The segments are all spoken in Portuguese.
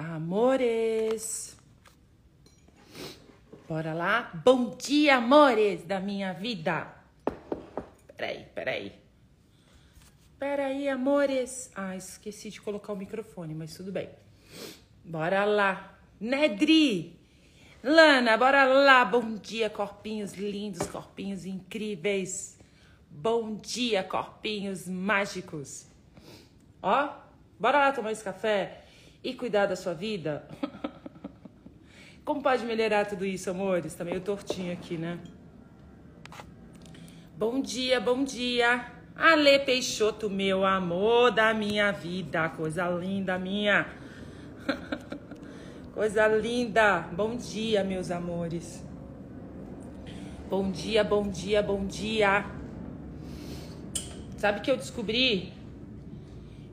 Amores. Bora lá? Bom dia, amores da minha vida. Peraí, peraí. Peraí, amores. Ah, esqueci de colocar o microfone, mas tudo bem. Bora lá. Nedri. Lana, bora lá. Bom dia, corpinhos lindos, corpinhos incríveis. Bom dia, corpinhos mágicos. Ó, bora lá tomar esse café e cuidar da sua vida? Como pode melhorar tudo isso, amores? Tá meio tortinho aqui, né? Bom dia, bom dia. Ale Peixoto, meu amor da minha vida. Coisa linda minha. Coisa linda. Bom dia, meus amores. Bom dia, bom dia, bom dia. Sabe que eu descobri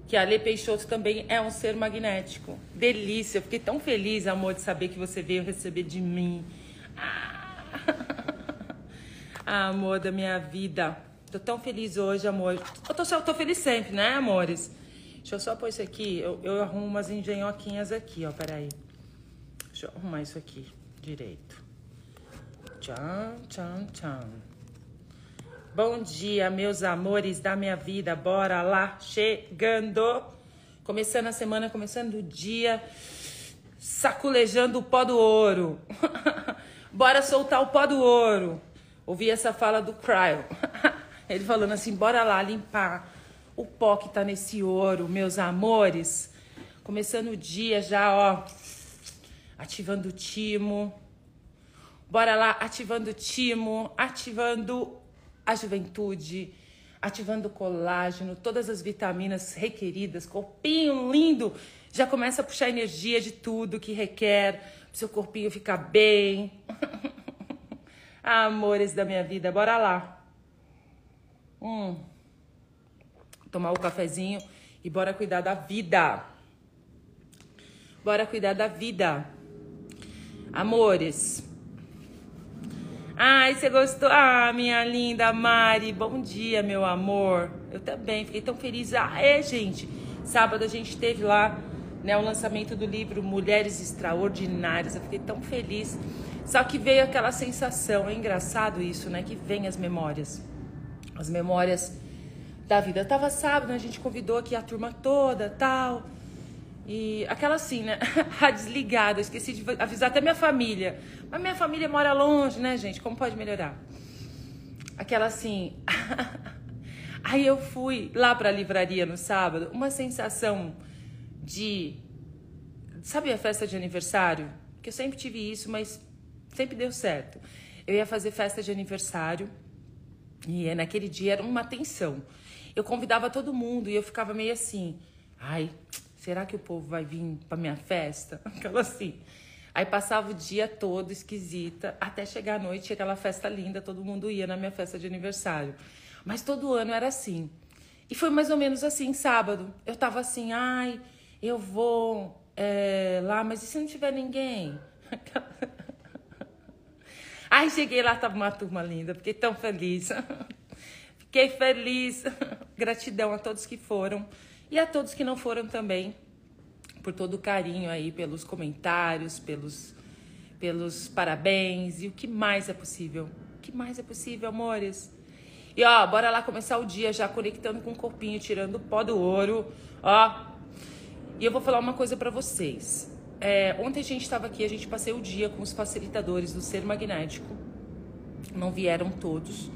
que a Ale Peixoto também é um ser magnético. Delícia, eu fiquei tão feliz, amor, de saber que você veio receber de mim. Ah, ah amor da minha vida. Tô tão feliz hoje, amor. Eu tô, eu tô feliz sempre, né, amores? Deixa eu só pôr isso aqui. Eu, eu arrumo umas engenhoquinhas aqui, ó. Peraí. Deixa eu arrumar isso aqui direito. Tchan, tchan, tchan. Bom dia, meus amores da minha vida. Bora lá, chegando. Começando a semana, começando o dia, saculejando o pó do ouro. bora soltar o pó do ouro. Ouvi essa fala do Cryo. Ele falando assim: bora lá limpar o pó que tá nesse ouro, meus amores. Começando o dia já, ó, ativando o timo. Bora lá, ativando o timo, ativando a juventude, ativando colágeno, todas as vitaminas requeridas, corpinho lindo, já começa a puxar energia de tudo que requer, seu corpinho ficar bem. Amores da minha vida, bora lá. Hum. Tomar o cafezinho e bora cuidar da vida. Bora cuidar da vida. Amores, Ai, você gostou? Ah, minha linda Mari, bom dia, meu amor. Eu também, fiquei tão feliz. Ah, é, gente. Sábado a gente teve lá né, o lançamento do livro Mulheres Extraordinárias. Eu fiquei tão feliz. Só que veio aquela sensação, é engraçado isso, né? Que vem as memórias. As memórias da vida. Eu tava sábado, né, a gente convidou aqui a turma toda, tal. E aquela assim, né? A desligada, esqueci de avisar até minha família. Mas minha família mora longe, né, gente? Como pode melhorar? Aquela assim. Aí eu fui lá pra livraria no sábado, uma sensação de. Sabe a festa de aniversário? Que eu sempre tive isso, mas sempre deu certo. Eu ia fazer festa de aniversário e naquele dia era uma tensão. Eu convidava todo mundo e eu ficava meio assim. Ai, será que o povo vai vir para minha festa? Aquela assim. Aí passava o dia todo esquisita, até chegar à noite, aquela festa linda, todo mundo ia na minha festa de aniversário. Mas todo ano era assim. E foi mais ou menos assim, sábado. Eu tava assim, ai, eu vou é, lá, mas e se não tiver ninguém? Ai, cheguei lá, tava uma turma linda, fiquei tão feliz. Fiquei feliz. Gratidão a todos que foram. E a todos que não foram também, por todo o carinho aí, pelos comentários, pelos, pelos parabéns e o que mais é possível. O que mais é possível, amores? E ó, bora lá começar o dia já conectando com o corpinho, tirando o pó do ouro, ó. E eu vou falar uma coisa para vocês. É, ontem a gente estava aqui, a gente passei o dia com os facilitadores do ser magnético. Não vieram todos,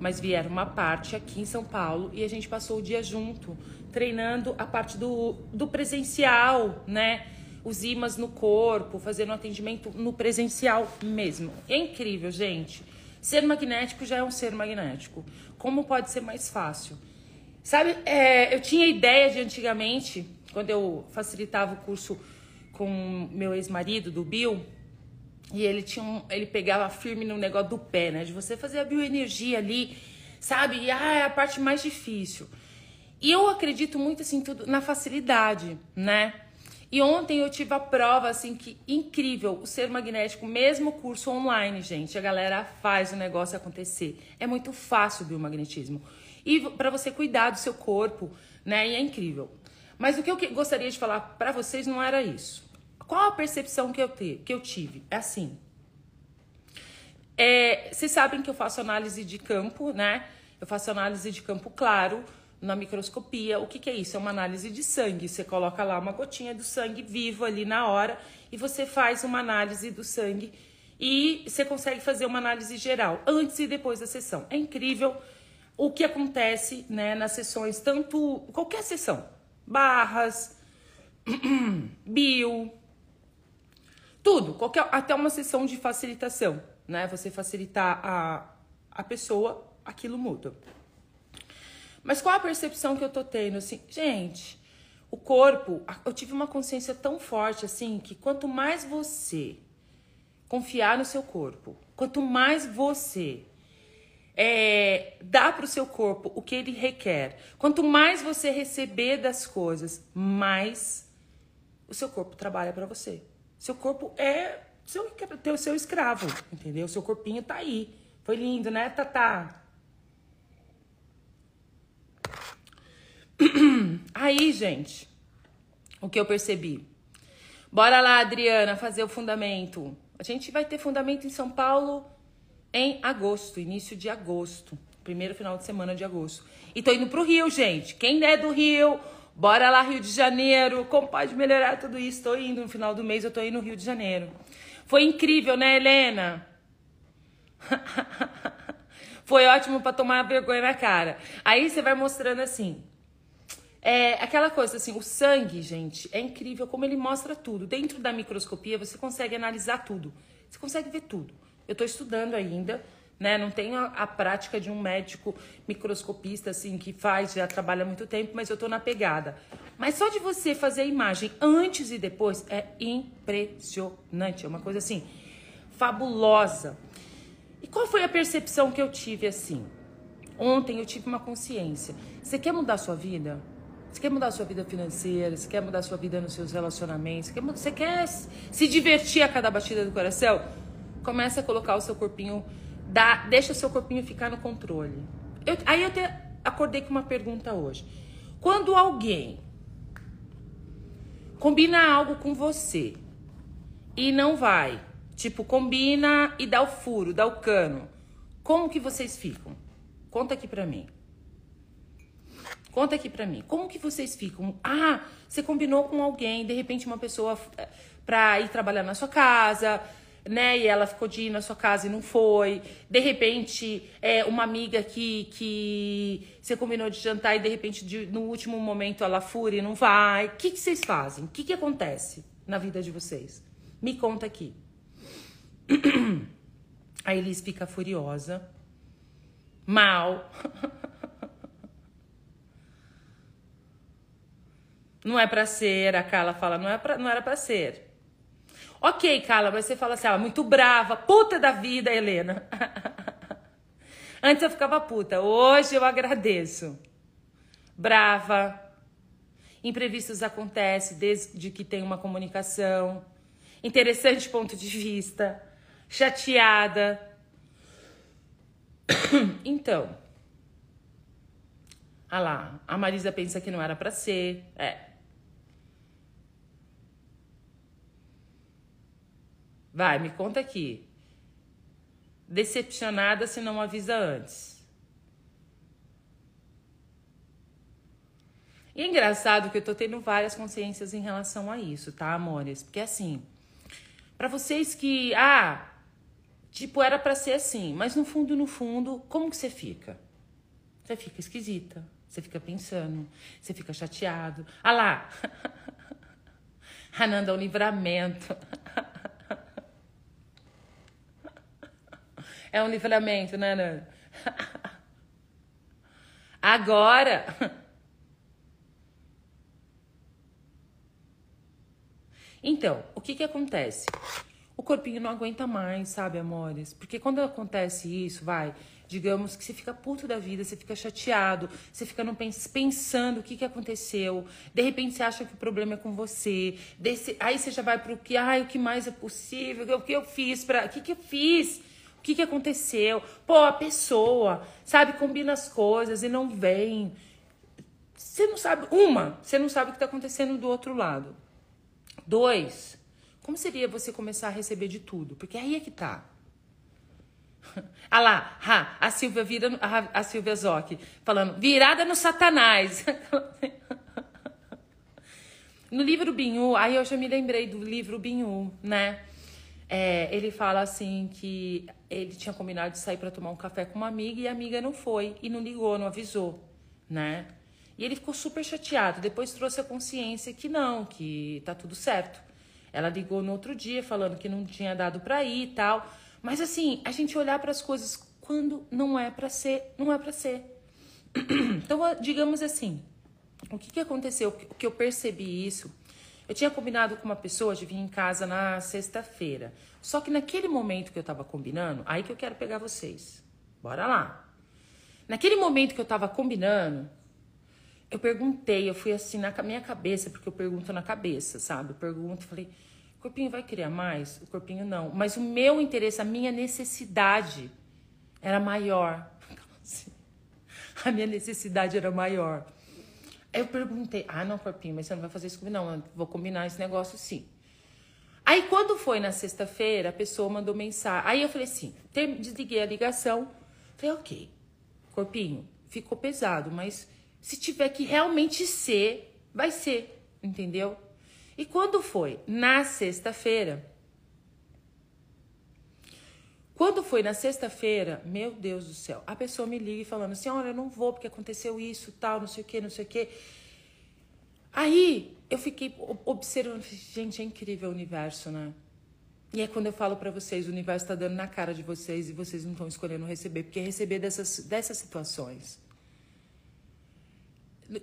mas vieram uma parte aqui em São Paulo e a gente passou o dia junto, treinando a parte do, do presencial, né? Os imãs no corpo, fazendo atendimento no presencial mesmo. É incrível, gente. Ser magnético já é um ser magnético. Como pode ser mais fácil? Sabe, é, eu tinha ideia de antigamente, quando eu facilitava o curso com meu ex-marido, do Bill, e ele tinha um, ele pegava firme no negócio do pé, né? De você fazer a bioenergia ali, sabe? E ah, é a parte mais difícil. E eu acredito muito assim tudo na facilidade, né? E ontem eu tive a prova assim que incrível, o ser magnético, mesmo curso online, gente, a galera faz o negócio acontecer. É muito fácil o biomagnetismo. E para você cuidar do seu corpo, né? E é incrível. Mas o que eu gostaria de falar para vocês não era isso. Qual a percepção que eu, te, que eu tive? É assim. É, vocês sabem que eu faço análise de campo, né? Eu faço análise de campo claro na microscopia. O que, que é isso? É uma análise de sangue. Você coloca lá uma gotinha do sangue vivo ali na hora e você faz uma análise do sangue e você consegue fazer uma análise geral antes e depois da sessão. É incrível o que acontece né, nas sessões, tanto qualquer sessão, barras, bio, tudo, qualquer, até uma sessão de facilitação, né? Você facilitar a, a pessoa, aquilo muda. Mas qual a percepção que eu tô tendo? Assim, gente, o corpo, eu tive uma consciência tão forte assim que quanto mais você confiar no seu corpo, quanto mais você é, dá para o seu corpo o que ele requer, quanto mais você receber das coisas, mais o seu corpo trabalha para você. Seu corpo é seu, o seu escravo, entendeu? Seu corpinho tá aí. Foi lindo, né, Tatá? Aí, gente, o que eu percebi? Bora lá, Adriana, fazer o fundamento. A gente vai ter fundamento em São Paulo em agosto, início de agosto. Primeiro final de semana de agosto. E tô indo pro Rio, gente. Quem é do Rio, bora lá, Rio de Janeiro. Como pode melhorar tudo isso? Tô indo no final do mês, eu tô indo no Rio de Janeiro. Foi incrível, né, Helena? Foi ótimo para tomar vergonha na cara. Aí você vai mostrando assim. É aquela coisa assim, o sangue, gente, é incrível como ele mostra tudo. Dentro da microscopia você consegue analisar tudo. Você consegue ver tudo. Eu estou estudando ainda, né? Não tenho a, a, prática de um médico microscopista assim que faz, já trabalha há muito tempo, mas eu estou na pegada. Mas só de você fazer a imagem antes e depois é impressionante, é uma coisa assim fabulosa. E qual foi a percepção que eu tive assim? Ontem eu tive uma consciência. Você quer mudar a sua vida? Você quer mudar a sua vida financeira? Você quer mudar a sua vida nos seus relacionamentos? Você quer, você quer se divertir a cada batida do coração? Começa a colocar o seu corpinho, dá, deixa o seu corpinho ficar no controle. Eu, aí eu até acordei com uma pergunta hoje. Quando alguém combina algo com você e não vai, tipo, combina e dá o furo, dá o cano, como que vocês ficam? Conta aqui pra mim. Conta aqui pra mim. Como que vocês ficam? Ah, você combinou com alguém, de repente uma pessoa eh, pra ir trabalhar na sua casa, né? E ela ficou de ir na sua casa e não foi. De repente, é uma amiga que, que você combinou de jantar e de repente de, no último momento ela fura e não vai. O que, que vocês fazem? O que, que acontece na vida de vocês? Me conta aqui. A Elis fica furiosa, mal. Não é para ser, a Carla fala, não, é pra, não era para ser. Ok, Carla, mas você fala assim, ah, muito brava, puta da vida, Helena. Antes eu ficava puta, hoje eu agradeço. Brava. Imprevistos acontecem desde que tem uma comunicação. Interessante ponto de vista. Chateada. Então. Ah lá, a Marisa pensa que não era para ser. É. Vai, me conta aqui. Decepcionada se não avisa antes. E é engraçado que eu tô tendo várias consciências em relação a isso, tá, amores? Porque assim, para vocês que, ah, tipo, era para ser assim, mas no fundo, no fundo, como que você fica? Você fica esquisita, você fica pensando, você fica chateado. Ah lá, Ananda é um livramento. É um livramento, né, Nana? Agora. Então, o que que acontece? O corpinho não aguenta mais, sabe, amores? Porque quando acontece isso, vai, digamos que você fica puto da vida, você fica chateado, você fica no pensando o que, que aconteceu, de repente você acha que o problema é com você, desse, aí você já vai pro que, ai, o que mais é possível, o que eu fiz para, o que que eu fiz o que, que aconteceu? Pô, a pessoa, sabe, combina as coisas e não vem. Você não sabe. Uma, você não sabe o que está acontecendo do outro lado. Dois, Como seria você começar a receber de tudo? Porque aí é que tá. Ah lá, ha, a Silvia vira, a, a Silvia Zoc, falando, virada no satanás. no livro Binhu, aí eu já me lembrei do livro Binhu, né? É, ele fala assim que ele tinha combinado de sair para tomar um café com uma amiga e a amiga não foi e não ligou, não avisou, né? E ele ficou super chateado. Depois trouxe a consciência que não, que tá tudo certo. Ela ligou no outro dia falando que não tinha dado para ir e tal. Mas assim, a gente olhar para as coisas quando não é para ser, não é para ser. Então, digamos assim, o que, que aconteceu? O que eu percebi isso? Eu tinha combinado com uma pessoa de vir em casa na sexta-feira. Só que naquele momento que eu tava combinando, aí que eu quero pegar vocês. Bora lá. Naquele momento que eu tava combinando, eu perguntei, eu fui assim na minha cabeça, porque eu pergunto na cabeça, sabe? Eu pergunto, falei, o corpinho vai criar mais? O corpinho não. Mas o meu interesse, a minha necessidade era maior. A minha necessidade era maior. Aí eu perguntei, ah, não, corpinho, mas você não vai fazer isso não. Eu vou combinar esse negócio sim. Aí quando foi na sexta-feira, a pessoa mandou mensagem. Aí eu falei assim, desliguei a ligação. Falei, ok, corpinho, ficou pesado, mas se tiver que realmente ser, vai ser, entendeu? E quando foi? Na sexta-feira. Quando foi na sexta-feira, meu Deus do céu, a pessoa me liga falando assim: olha, eu não vou porque aconteceu isso, tal, não sei o que, não sei o que. Aí eu fiquei observando, gente, é incrível o universo, né? E é quando eu falo para vocês, o universo está dando na cara de vocês e vocês não estão escolhendo receber, porque receber dessas, dessas situações.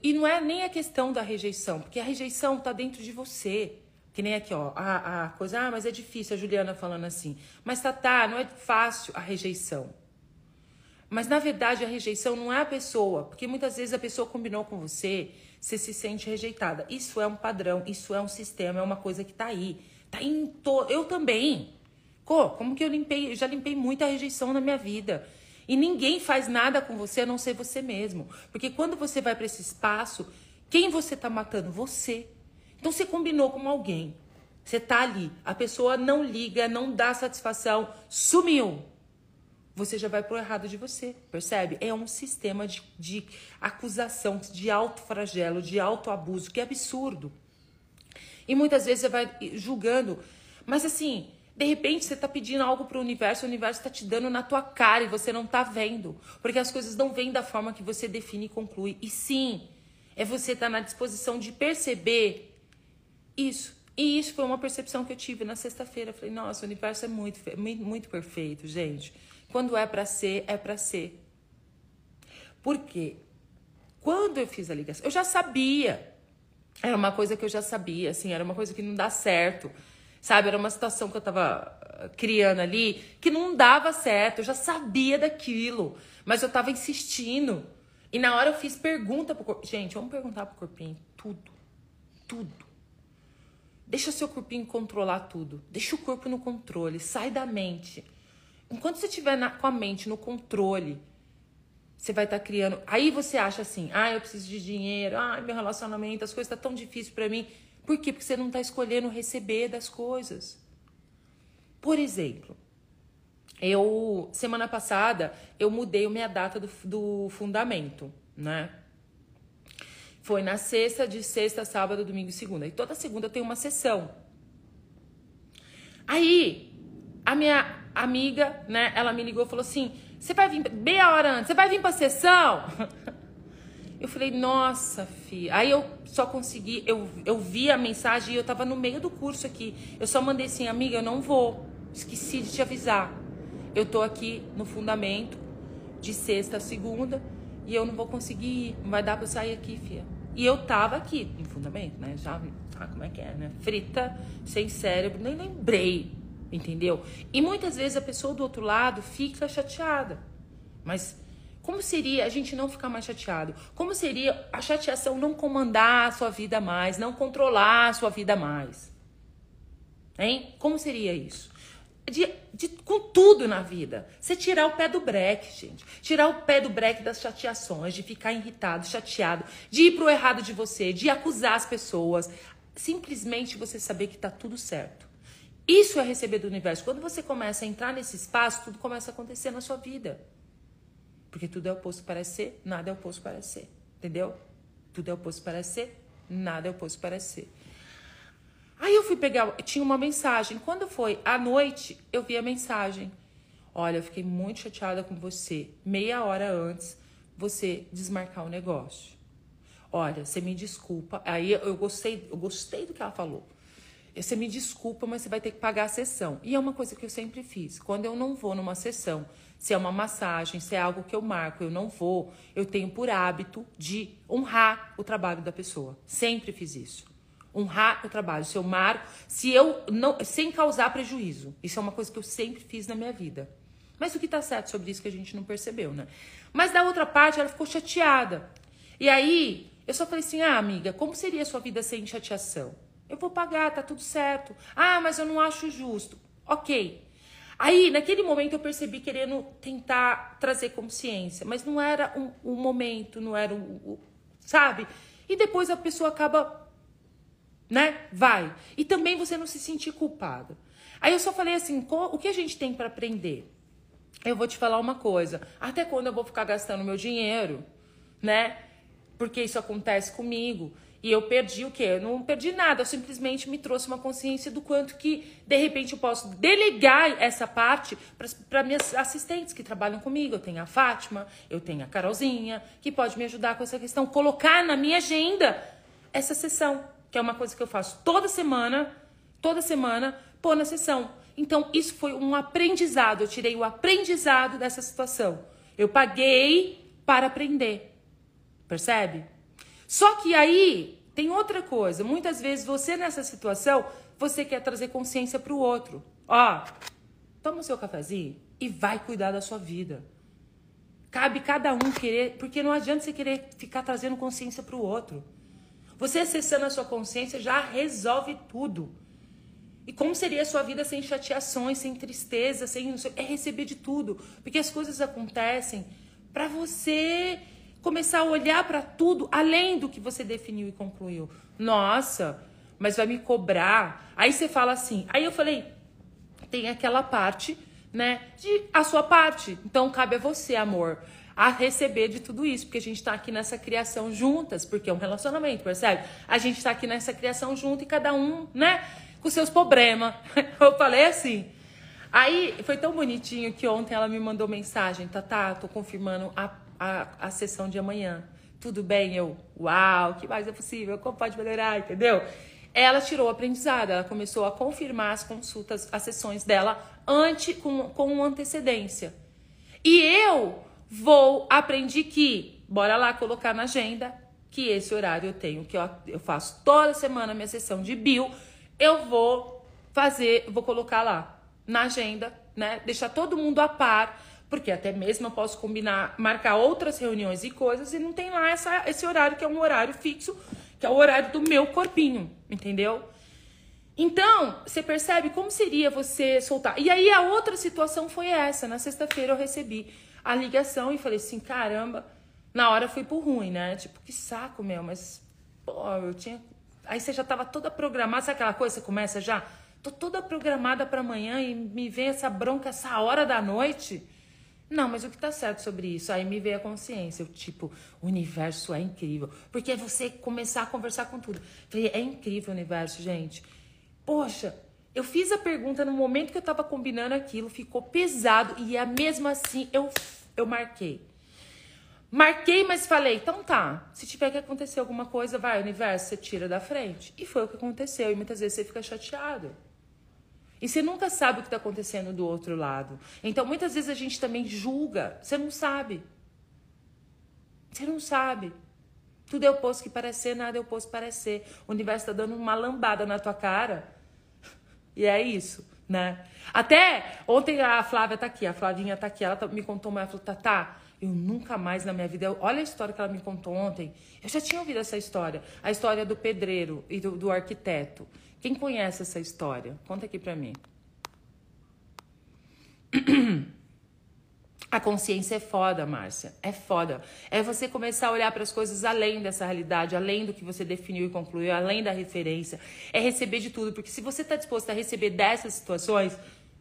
E não é nem a questão da rejeição, porque a rejeição está dentro de você. Que nem aqui, ó, a, a coisa, ah, mas é difícil, a Juliana falando assim. Mas tá, tá, não é fácil a rejeição. Mas na verdade a rejeição não é a pessoa, porque muitas vezes a pessoa combinou com você, você se sente rejeitada. Isso é um padrão, isso é um sistema, é uma coisa que tá aí. Tá em todo. Eu também. Co, como que eu limpei? Eu já limpei muita rejeição na minha vida. E ninguém faz nada com você a não ser você mesmo. Porque quando você vai para esse espaço, quem você está matando? Você. Então você combinou com alguém. Você tá ali. A pessoa não liga, não dá satisfação, sumiu. Você já vai pro errado de você, percebe? É um sistema de, de acusação, de autofragelo, de autoabuso, que é absurdo. E muitas vezes você vai julgando. Mas assim, de repente você está pedindo algo para o universo, o universo está te dando na tua cara e você não está vendo. Porque as coisas não vêm da forma que você define e conclui. E sim, é você estar tá na disposição de perceber isso. E isso foi uma percepção que eu tive na sexta-feira. Falei, nossa, o universo é muito, muito perfeito, gente. Quando é para ser, é para ser. Por quê? Quando eu fiz a ligação, eu já sabia. Era uma coisa que eu já sabia, assim, era uma coisa que não dá certo. Sabe? Era uma situação que eu tava ah, criando ali que não dava certo. Eu já sabia daquilo, mas eu tava insistindo. E na hora eu fiz pergunta pro corpo. Gente, vamos perguntar pro corpinho tudo. Tudo. Deixa seu corpinho controlar tudo. Deixa o corpo no controle. Sai da mente. Enquanto você estiver na, com a mente no controle, você vai estar tá criando. Aí você acha assim: ah, eu preciso de dinheiro, ah, meu relacionamento, as coisas estão tá tão difíceis para mim. Por quê? Porque você não está escolhendo receber das coisas. Por exemplo, eu semana passada eu mudei minha data do, do fundamento, né? Foi na sexta, de sexta, sábado, domingo e segunda. E toda segunda tem uma sessão. Aí, a minha amiga, né, ela me ligou e falou assim: você vai vir meia hora antes, você vai vir pra sessão? Eu falei, nossa, filha. Aí eu só consegui, eu, eu vi a mensagem e eu tava no meio do curso aqui. Eu só mandei assim, amiga, eu não vou. Esqueci de te avisar. Eu tô aqui no fundamento, de sexta a segunda, e eu não vou conseguir ir. Não vai dar pra eu sair aqui, filha. E eu tava aqui no fundamento, né? Já, ah, como é que é, né? Frita, sem cérebro, nem lembrei, entendeu? E muitas vezes a pessoa do outro lado fica chateada. Mas como seria a gente não ficar mais chateado? Como seria a chateação não comandar a sua vida mais, não controlar a sua vida mais? Hein? Como seria isso? De, de, com tudo na vida. Você tirar o pé do breque, gente. Tirar o pé do breque das chateações, de ficar irritado, chateado, de ir pro errado de você, de acusar as pessoas. Simplesmente você saber que tá tudo certo. Isso é receber do universo. Quando você começa a entrar nesse espaço, tudo começa a acontecer na sua vida. Porque tudo é oposto para ser, nada é oposto para ser. Entendeu? Tudo é oposto para ser, nada é oposto para ser. Aí eu fui pegar, tinha uma mensagem. Quando foi à noite, eu vi a mensagem. Olha, eu fiquei muito chateada com você. Meia hora antes, você desmarcar o negócio. Olha, você me desculpa. Aí eu gostei, eu gostei do que ela falou. Você me desculpa, mas você vai ter que pagar a sessão. E é uma coisa que eu sempre fiz. Quando eu não vou numa sessão, se é uma massagem, se é algo que eu marco, eu não vou, eu tenho por hábito de honrar o trabalho da pessoa. Sempre fiz isso. Honrar o trabalho. Se eu marco, se eu não, sem causar prejuízo. Isso é uma coisa que eu sempre fiz na minha vida. Mas o que tá certo sobre isso que a gente não percebeu, né? Mas da outra parte, ela ficou chateada. E aí, eu só falei assim: ah, amiga, como seria a sua vida sem chateação? Eu vou pagar, tá tudo certo. Ah, mas eu não acho justo. Ok. Aí, naquele momento, eu percebi querendo tentar trazer consciência, mas não era um, um momento, não era um, um, Sabe? E depois a pessoa acaba. Né? Vai. E também você não se sentir culpada. Aí eu só falei assim: o que a gente tem para aprender? Eu vou te falar uma coisa. Até quando eu vou ficar gastando meu dinheiro, né? Porque isso acontece comigo. E eu perdi o quê? Eu não perdi nada, eu simplesmente me trouxe uma consciência do quanto que, de repente, eu posso delegar essa parte para minhas assistentes que trabalham comigo. Eu tenho a Fátima, eu tenho a Carolzinha, que pode me ajudar com essa questão. Colocar na minha agenda essa sessão, que é uma coisa que eu faço toda semana, toda semana, pôr na sessão. Então, isso foi um aprendizado. Eu tirei o aprendizado dessa situação. Eu paguei para aprender. Percebe? Só que aí tem outra coisa. Muitas vezes você nessa situação, você quer trazer consciência para o outro. Ó, toma o seu cafezinho e vai cuidar da sua vida. Cabe cada um querer, porque não adianta você querer ficar trazendo consciência para o outro. Você acessando a sua consciência já resolve tudo. E como seria a sua vida sem chateações, sem tristeza, sem é receber de tudo, porque as coisas acontecem para você começar a olhar para tudo além do que você definiu e concluiu. Nossa, mas vai me cobrar. Aí você fala assim. Aí eu falei, tem aquela parte, né, de a sua parte. Então cabe a você, amor, a receber de tudo isso, porque a gente tá aqui nessa criação juntas, porque é um relacionamento, percebe? A gente tá aqui nessa criação junto e cada um, né, com seus problemas. Eu falei assim. Aí foi tão bonitinho que ontem ela me mandou mensagem, tá, tá, tô confirmando a a, a sessão de amanhã. Tudo bem? Eu, uau, que mais é possível? Como pode melhorar? Entendeu? Ela tirou o aprendizado, ela começou a confirmar as consultas, as sessões dela antes, com, com antecedência. E eu vou, aprendi que, bora lá colocar na agenda, que esse horário eu tenho, que eu, eu faço toda semana minha sessão de bio, eu vou fazer, vou colocar lá na agenda, né? Deixar todo mundo a par porque até mesmo eu posso combinar, marcar outras reuniões e coisas e não tem lá essa, esse horário que é um horário fixo, que é o horário do meu corpinho, entendeu? Então, você percebe como seria você soltar. E aí a outra situação foi essa. Na sexta-feira eu recebi a ligação e falei assim, caramba, na hora foi por ruim, né? Tipo, que saco, meu, mas pô, eu tinha. Aí você já tava toda programada, sabe aquela coisa? Você começa já? Tô toda programada para amanhã e me vem essa bronca essa hora da noite. Não, mas o que tá certo sobre isso? Aí me veio a consciência, eu, tipo, o universo é incrível. Porque é você começar a conversar com tudo. Falei, é incrível o universo, gente. Poxa, eu fiz a pergunta no momento que eu tava combinando aquilo, ficou pesado e é mesmo assim eu, eu marquei. Marquei, mas falei, então tá, se tiver que acontecer alguma coisa, vai, universo, você tira da frente. E foi o que aconteceu, e muitas vezes você fica chateado. E você nunca sabe o que está acontecendo do outro lado. Então, muitas vezes a gente também julga. Você não sabe. Você não sabe. Tudo é oposto que parecer, nada é oposto que parecer. O universo está dando uma lambada na tua cara. E é isso, né? Até ontem a Flávia tá aqui, a Flavinha tá aqui. Ela tá, me contou uma, ela falou, Tatá, eu nunca mais na minha vida. Olha a história que ela me contou ontem. Eu já tinha ouvido essa história. A história do pedreiro e do, do arquiteto. Quem conhece essa história? Conta aqui pra mim. A consciência é foda, Márcia. É foda. É você começar a olhar para as coisas além dessa realidade, além do que você definiu e concluiu, além da referência. É receber de tudo, porque se você está disposto a receber dessas situações,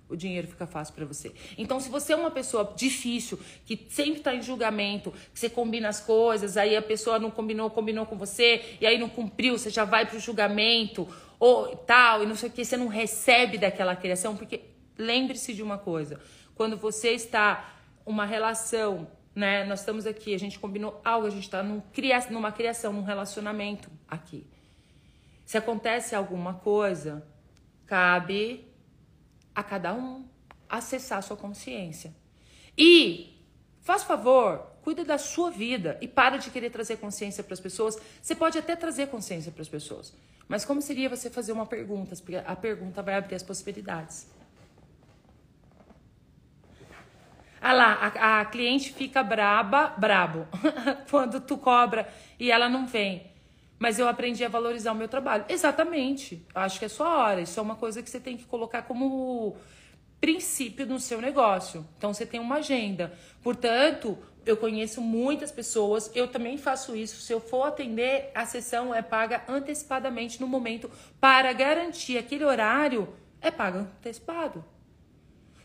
o dinheiro fica fácil para você. Então, se você é uma pessoa difícil, que sempre está em julgamento, que você combina as coisas, aí a pessoa não combinou, combinou com você, e aí não cumpriu, você já vai para o julgamento, ou tal, e não sei o que, você não recebe daquela criação, porque lembre-se de uma coisa: quando você está uma relação, né? Nós estamos aqui, a gente combinou algo, a gente está num, numa criação, num relacionamento aqui. Se acontece alguma coisa, cabe a cada um acessar a sua consciência. E, faz favor, cuida da sua vida e para de querer trazer consciência para as pessoas. Você pode até trazer consciência para as pessoas, mas como seria você fazer uma pergunta? A pergunta vai abrir as possibilidades. Ah lá, a, a cliente fica braba, brabo, quando tu cobra e ela não vem. Mas eu aprendi a valorizar o meu trabalho. Exatamente. Acho que é sua hora. Isso é uma coisa que você tem que colocar como princípio no seu negócio. Então você tem uma agenda. Portanto, eu conheço muitas pessoas, eu também faço isso. Se eu for atender, a sessão é paga antecipadamente no momento para garantir aquele horário é paga antecipado.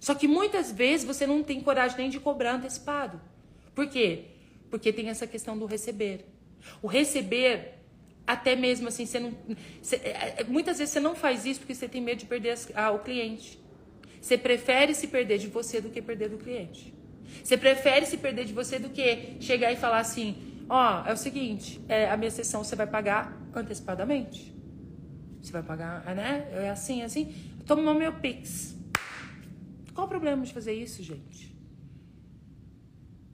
Só que muitas vezes você não tem coragem nem de cobrar antecipado. Por quê? Porque tem essa questão do receber. O receber, até mesmo assim, você não. Você, é, é, muitas vezes você não faz isso porque você tem medo de perder as, ah, o cliente. Você prefere se perder de você do que perder do cliente. Você prefere se perder de você do que chegar e falar assim: ó, oh, é o seguinte, é, a minha sessão você vai pagar antecipadamente. Você vai pagar, né? É assim, assim. Toma meu Pix. Qual o problema de fazer isso, gente?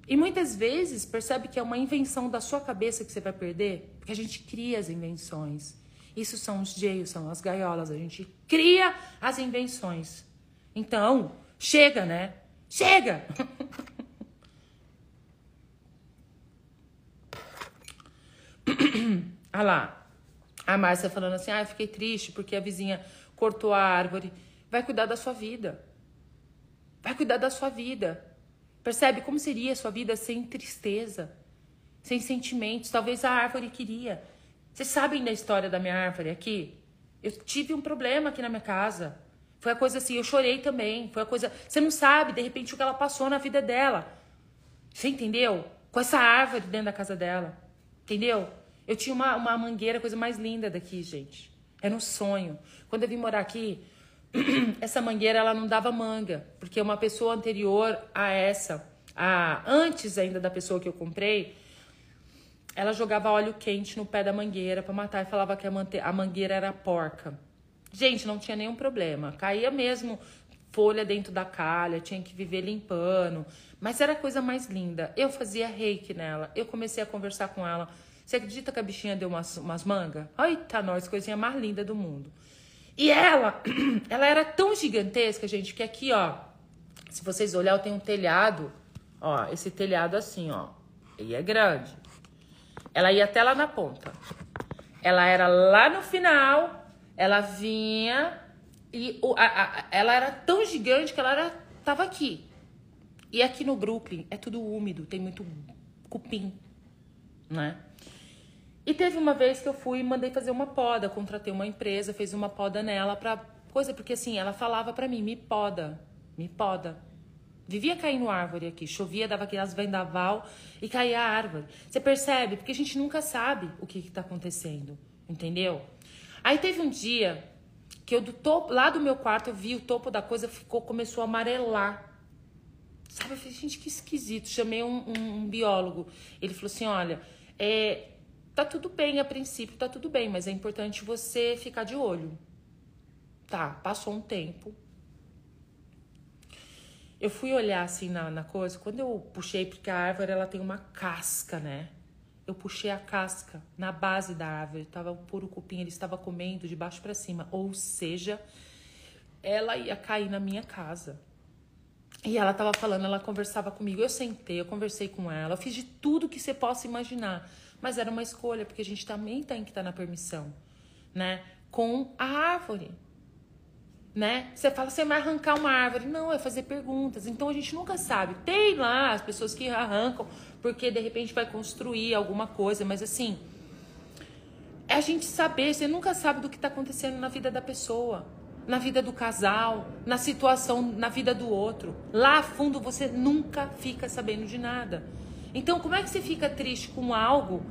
E muitas vezes percebe que é uma invenção da sua cabeça que você vai perder, porque a gente cria as invenções. Isso são os jeios, são as gaiolas, a gente cria as invenções. Então, chega, né? Chega! ah lá, a Márcia falando assim: ah, eu fiquei triste porque a vizinha cortou a árvore. Vai cuidar da sua vida. Vai cuidar da sua vida. Percebe como seria a sua vida sem tristeza, sem sentimentos? Talvez a árvore queria. Vocês sabem da história da minha árvore aqui? Eu tive um problema aqui na minha casa. Foi a coisa assim, eu chorei também. Foi a coisa. Você não sabe, de repente, o que ela passou na vida dela. Você entendeu? Com essa árvore dentro da casa dela. Entendeu? Eu tinha uma, uma mangueira, coisa mais linda daqui, gente. Era um sonho. Quando eu vim morar aqui, essa mangueira ela não dava manga, porque uma pessoa anterior a essa, a antes ainda da pessoa que eu comprei, ela jogava óleo quente no pé da mangueira para matar e falava que a, a mangueira era porca. Gente, não tinha nenhum problema. Caía mesmo folha dentro da calha, tinha que viver limpando. Mas era a coisa mais linda. Eu fazia reiki nela. Eu comecei a conversar com ela. Você acredita que a bichinha deu umas, umas mangas? Eita, nós, coisinha mais linda do mundo. E ela, ela era tão gigantesca, gente, que aqui, ó, se vocês olhar, eu tenho um telhado, ó, esse telhado assim, ó, ele é grande. Ela ia até lá na ponta. Ela era lá no final, ela vinha e o, a, a, ela era tão gigante que ela era, tava aqui. E aqui no Brooklyn é tudo úmido, tem muito cupim, né? E teve uma vez que eu fui e mandei fazer uma poda, contratei uma empresa, fez uma poda nela pra coisa, porque assim, ela falava pra mim, me poda, me poda. Vivia caindo árvore aqui, chovia, dava aquelas vendaval e caía a árvore. Você percebe? Porque a gente nunca sabe o que está acontecendo, entendeu? Aí teve um dia que eu do topo, lá do meu quarto, eu vi o topo da coisa ficou, começou a amarelar. Sabe, eu falei, gente, que esquisito. Chamei um, um, um biólogo. Ele falou assim: olha, é, Tá tudo bem a princípio, tá tudo bem, mas é importante você ficar de olho. Tá, passou um tempo. Eu fui olhar assim na, na coisa, quando eu puxei, porque a árvore ela tem uma casca, né? Eu puxei a casca na base da árvore, tava o puro cupim, ele estava comendo de baixo para cima, ou seja, ela ia cair na minha casa. E ela tava falando, ela conversava comigo, eu sentei, eu conversei com ela, eu fiz de tudo que você possa imaginar. Mas era uma escolha, porque a gente também tem que estar na permissão, né? Com a árvore. né? Você fala, você vai arrancar uma árvore. Não, é fazer perguntas. Então a gente nunca sabe. Tem lá as pessoas que arrancam porque de repente vai construir alguma coisa, mas assim, é a gente saber. Você nunca sabe do que está acontecendo na vida da pessoa, na vida do casal, na situação, na vida do outro. Lá a fundo você nunca fica sabendo de nada. Então, como é que você fica triste com algo?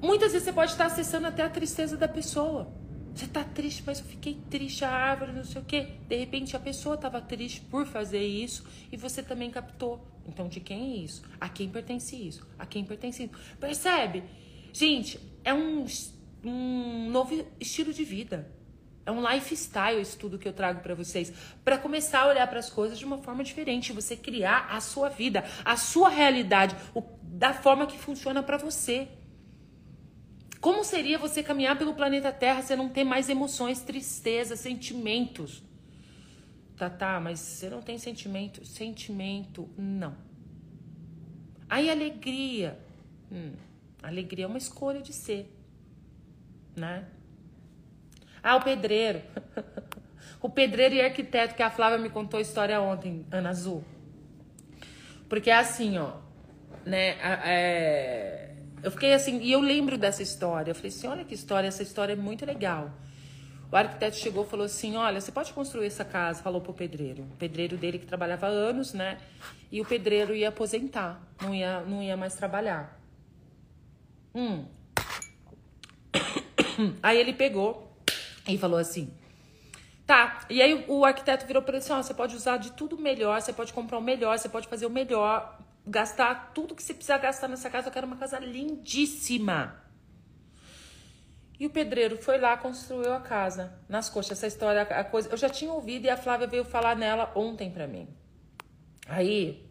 Muitas vezes você pode estar acessando até a tristeza da pessoa. Você tá triste, mas eu fiquei triste, a árvore, não sei o quê. De repente a pessoa estava triste por fazer isso e você também captou. Então, de quem é isso? A quem pertence isso? A quem pertence isso? Percebe? Gente, é um, um novo estilo de vida. É um lifestyle isso tudo que eu trago para vocês, para começar a olhar para as coisas de uma forma diferente, você criar a sua vida, a sua realidade, o, da forma que funciona para você. Como seria você caminhar pelo planeta Terra se não ter mais emoções, tristeza, sentimentos? Tá, tá, mas você não tem sentimento? Sentimento, não. Aí alegria. Hum, alegria é uma escolha de ser, né? Ah, o pedreiro. o pedreiro e arquiteto que a Flávia me contou a história ontem, Ana Azul. Porque é assim, ó, né? É eu fiquei assim, e eu lembro dessa história. Eu falei assim: olha que história, essa história é muito legal. O arquiteto chegou e falou assim: Olha, você pode construir essa casa? Falou pro pedreiro. O pedreiro dele que trabalhava anos, né? E o pedreiro ia aposentar, não ia, não ia mais trabalhar. Hum. Aí ele pegou e falou assim: Tá. E aí o arquiteto virou para ele assim: Ó, você pode usar de tudo melhor, você pode comprar o melhor, você pode fazer o melhor gastar tudo que você precisa gastar nessa casa. Eu quero uma casa lindíssima. E o pedreiro foi lá, construiu a casa nas coxas. Essa história, a coisa, eu já tinha ouvido e a Flávia veio falar nela ontem para mim. Aí,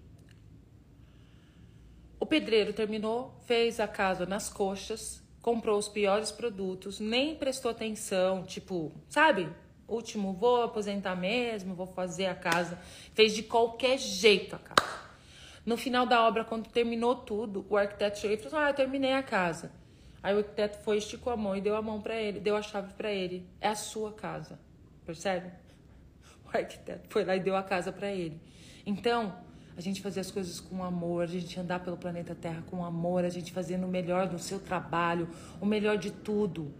o pedreiro terminou, fez a casa nas coxas, comprou os piores produtos, nem prestou atenção, tipo, sabe? Último, vou aposentar mesmo, vou fazer a casa. Fez de qualquer jeito a casa. No final da obra, quando terminou tudo, o arquiteto chegou e falou: assim, Ah, eu terminei a casa. Aí o arquiteto foi, esticou a mão e deu a mão para ele, deu a chave para ele. É a sua casa. Percebe? O arquiteto foi lá e deu a casa para ele. Então, a gente fazer as coisas com amor, a gente andar pelo planeta Terra com amor, a gente fazendo o melhor do seu trabalho, o melhor de tudo.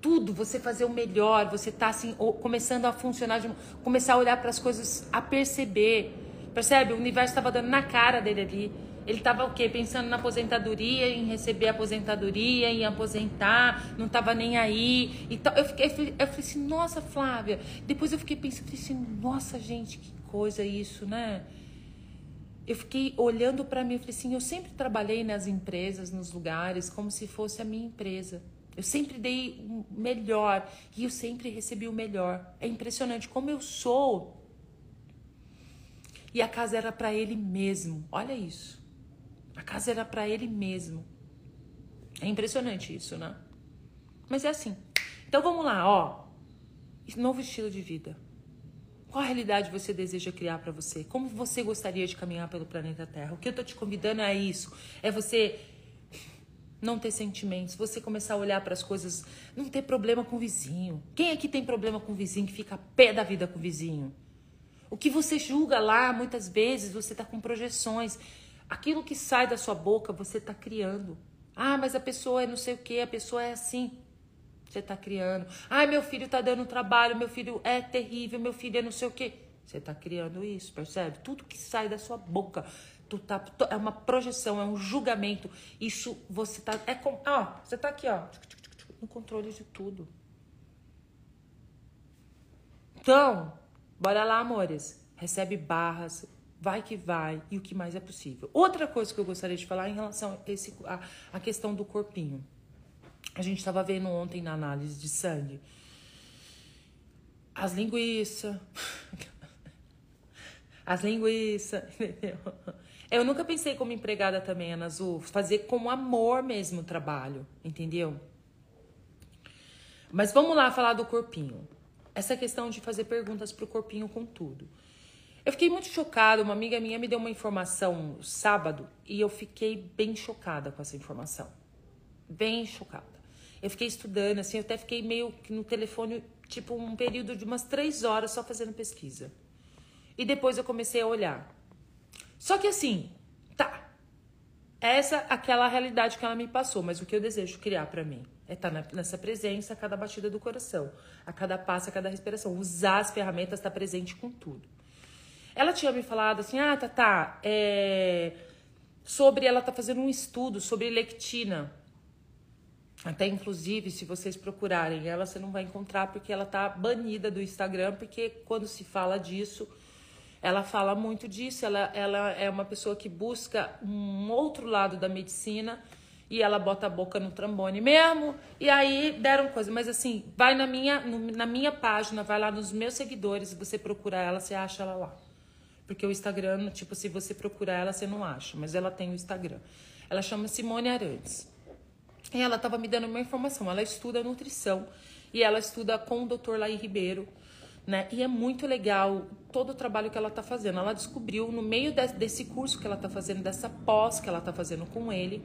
Tudo, você fazer o melhor, você tá assim, começando a funcionar, de, começar a olhar para as coisas, a perceber Percebe? O universo estava dando na cara dele ali. Ele estava o quê? Pensando na aposentadoria, em receber aposentadoria, em aposentar, não estava nem aí. Então, eu, fiquei, eu falei assim, nossa, Flávia. Depois eu fiquei pensando, falei assim, nossa, gente, que coisa isso, né? Eu fiquei olhando para mim, eu falei assim, eu sempre trabalhei nas empresas, nos lugares, como se fosse a minha empresa. Eu sempre dei o melhor e eu sempre recebi o melhor. É impressionante como eu sou e a casa era para ele mesmo. Olha isso. A casa era para ele mesmo. É impressionante isso, né? Mas é assim. Então vamos lá, ó. Novo estilo de vida. Qual a realidade você deseja criar para você? Como você gostaria de caminhar pelo planeta Terra? O que eu tô te convidando é isso. É você não ter sentimentos, você começar a olhar para as coisas, não ter problema com o vizinho. Quem aqui tem problema com o vizinho que fica a pé da vida com o vizinho? O que você julga lá, muitas vezes, você está com projeções. Aquilo que sai da sua boca, você está criando. Ah, mas a pessoa é não sei o que, a pessoa é assim. Você está criando. Ah, meu filho está dando trabalho, meu filho é terrível, meu filho é não sei o que. Você está criando isso, percebe? Tudo que sai da sua boca tu tá, é uma projeção, é um julgamento. Isso você tá. É como. Ó, você tá aqui, ó, no controle de tudo. Então, Bora lá, amores. Recebe barras, vai que vai e o que mais é possível. Outra coisa que eu gostaria de falar em relação a, esse, a, a questão do corpinho. A gente estava vendo ontem na análise de sangue as linguiças. As linguiças, entendeu? Eu nunca pensei como empregada também, Ana Azul, fazer com amor mesmo o trabalho, entendeu? Mas vamos lá falar do corpinho essa questão de fazer perguntas pro corpinho com tudo. Eu fiquei muito chocada. Uma amiga minha me deu uma informação sábado e eu fiquei bem chocada com essa informação. Bem chocada. Eu fiquei estudando, assim, eu até fiquei meio que no telefone tipo um período de umas três horas só fazendo pesquisa. E depois eu comecei a olhar. Só que assim, tá. Essa aquela realidade que ela me passou, mas o que eu desejo criar para mim é estar tá nessa presença a cada batida do coração, a cada passo, a cada respiração, usar as ferramentas, estar tá presente com tudo. Ela tinha me falado assim, ah, tá, tá, é... sobre ela tá fazendo um estudo sobre lectina. Até inclusive, se vocês procurarem ela, você não vai encontrar porque ela tá banida do Instagram, porque quando se fala disso, ela fala muito disso, ela, ela é uma pessoa que busca um outro lado da medicina e ela bota a boca no trombone mesmo, e aí deram coisa. Mas assim, vai na minha, na minha página, vai lá nos meus seguidores, você procura ela, você acha ela lá. Porque o Instagram, tipo, se você procurar ela, você não acha, mas ela tem o Instagram. Ela chama Simone Arantes. E ela estava me dando uma informação. Ela estuda nutrição e ela estuda com o Dr. Laí Ribeiro, né? E é muito legal todo o trabalho que ela está fazendo. Ela descobriu no meio de, desse curso que ela está fazendo, dessa pós que ela está fazendo com ele,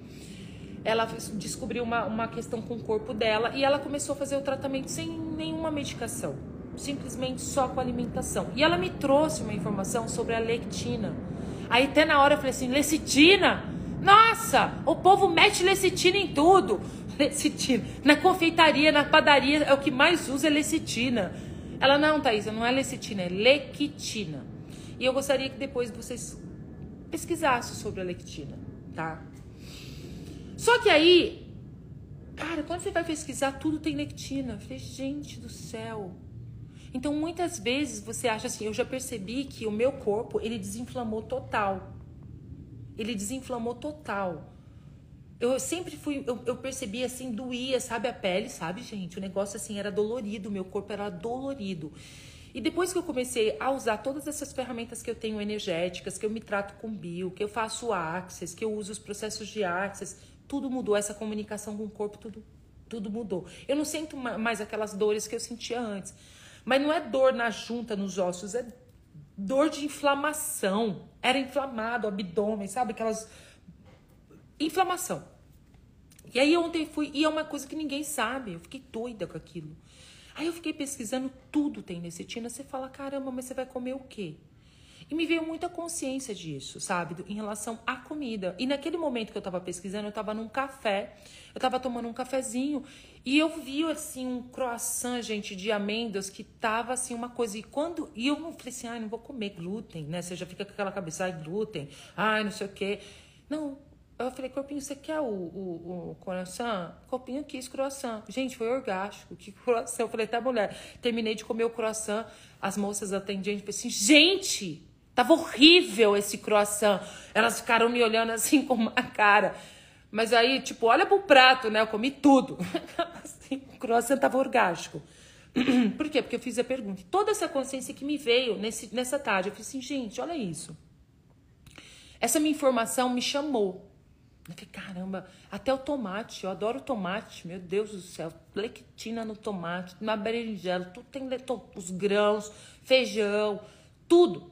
ela descobriu uma, uma questão com o corpo dela e ela começou a fazer o tratamento sem nenhuma medicação, simplesmente só com alimentação. E ela me trouxe uma informação sobre a lectina. Aí até na hora eu falei assim, lecitina? Nossa, o povo mete lecitina em tudo. Lecitina. Na confeitaria, na padaria, é o que mais usa é lecitina. Ela, não, Thaís, não é lecitina, é lequitina. E eu gostaria que depois vocês pesquisassem sobre a lectina, tá? Só que aí, cara, quando você vai pesquisar, tudo tem lectina. Eu falei, gente do céu. Então, muitas vezes você acha assim, eu já percebi que o meu corpo, ele desinflamou total. Ele desinflamou total. Eu sempre fui, eu, eu percebi assim, doía, sabe, a pele, sabe, gente? O negócio assim era dolorido, meu corpo era dolorido. E depois que eu comecei a usar todas essas ferramentas que eu tenho energéticas, que eu me trato com bio, que eu faço access, que eu uso os processos de access, tudo mudou, essa comunicação com o corpo, tudo, tudo mudou. Eu não sinto mais aquelas dores que eu sentia antes. Mas não é dor na junta, nos ossos, é dor de inflamação. Era inflamado, abdômen, sabe? Aquelas. Inflamação. E aí ontem fui, e é uma coisa que ninguém sabe, eu fiquei doida com aquilo. Aí eu fiquei pesquisando, tudo tem lecitina. Você fala, caramba, mas você vai comer o quê? E me veio muita consciência disso, sabe? Em relação à comida. E naquele momento que eu tava pesquisando, eu tava num café, eu tava tomando um cafezinho e eu vi, assim, um croissant, gente, de amêndoas que tava, assim, uma coisa. E quando. E eu falei assim, ai, não vou comer glúten, né? Você já fica com aquela cabeça, ai, glúten, ai, não sei o quê. Não, eu falei, Corpinho, você quer o, o, o croissant? Corpinho quis croissant. Gente, foi orgástico. Que croissant? Eu falei, tá, mulher. Terminei de comer o croissant. As moças atendentes, falei assim, gente, Tava horrível esse croissant. Elas ficaram me olhando assim com uma cara. Mas aí, tipo, olha pro prato, né? Eu comi tudo. assim, o croissant tava orgástico. Por quê? Porque eu fiz a pergunta. Toda essa consciência que me veio nesse, nessa tarde, eu falei assim, gente, olha isso. Essa minha informação me chamou. Eu falei, caramba, até o tomate, eu adoro tomate, meu Deus do céu, lectina no tomate, na berinjela, tudo tem os grãos, feijão, tudo.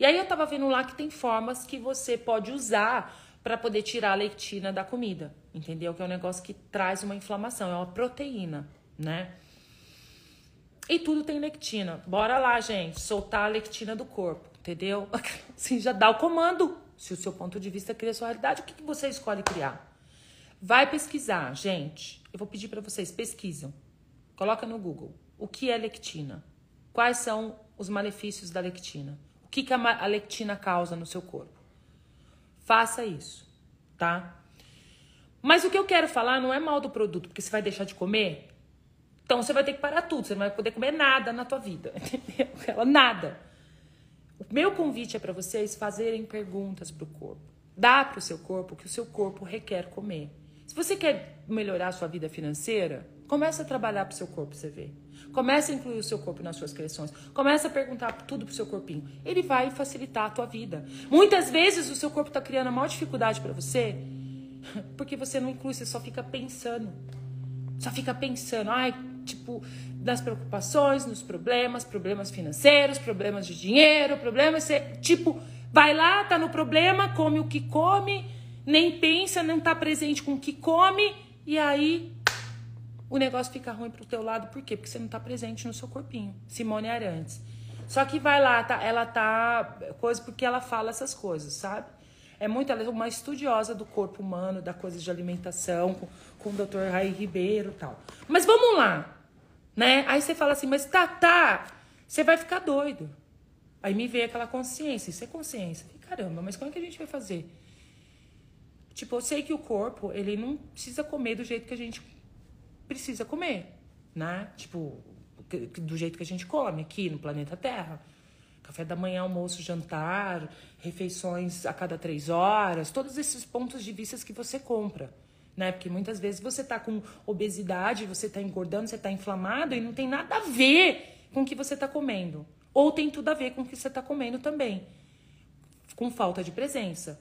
E aí eu tava vendo lá que tem formas que você pode usar para poder tirar a lectina da comida, entendeu? Que é um negócio que traz uma inflamação, é uma proteína, né? E tudo tem lectina. Bora lá, gente, soltar a lectina do corpo, entendeu? Assim, já dá o comando. Se o seu ponto de vista cria a sua realidade, o que, que você escolhe criar? Vai pesquisar, gente. Eu vou pedir para vocês, pesquisam. Coloca no Google. O que é lectina? Quais são os malefícios da lectina? O que, que a lectina causa no seu corpo? Faça isso, tá? Mas o que eu quero falar não é mal do produto, porque você vai deixar de comer. Então você vai ter que parar tudo, você não vai poder comer nada na tua vida, entendeu? Nada. O meu convite é para vocês fazerem perguntas para o corpo. Dá para o seu corpo o que o seu corpo requer comer. Se você quer melhorar a sua vida financeira, comece a trabalhar para o seu corpo, você vê. Comece a incluir o seu corpo nas suas criações. Comece a perguntar tudo pro seu corpinho. Ele vai facilitar a tua vida. Muitas vezes o seu corpo está criando a maior dificuldade para você porque você não inclui, você só fica pensando. Só fica pensando, ai, tipo, nas preocupações, nos problemas, problemas financeiros, problemas de dinheiro, problemas, você, tipo, vai lá, tá no problema, come o que come, nem pensa, não tá presente com o que come, e aí o negócio fica ruim pro teu lado. Por quê? Porque você não tá presente no seu corpinho. Simone Arantes. Só que vai lá, tá, ela tá. Coisa porque ela fala essas coisas, sabe? É muito, ela é uma estudiosa do corpo humano, da coisa de alimentação, com, com o Dr. Rai Ribeiro e tal. Mas vamos lá, né? Aí você fala assim, mas tá, tá, você vai ficar doido. Aí me veio aquela consciência, isso é consciência. Caramba, mas como é que a gente vai fazer? Tipo, eu sei que o corpo, ele não precisa comer do jeito que a gente precisa comer, né? Tipo, do jeito que a gente come aqui no planeta Terra. Café da manhã, almoço, jantar, refeições a cada três horas, todos esses pontos de vista que você compra. Né? Porque muitas vezes você tá com obesidade, você tá engordando, você tá inflamado e não tem nada a ver com o que você tá comendo. Ou tem tudo a ver com o que você tá comendo também. Com falta de presença.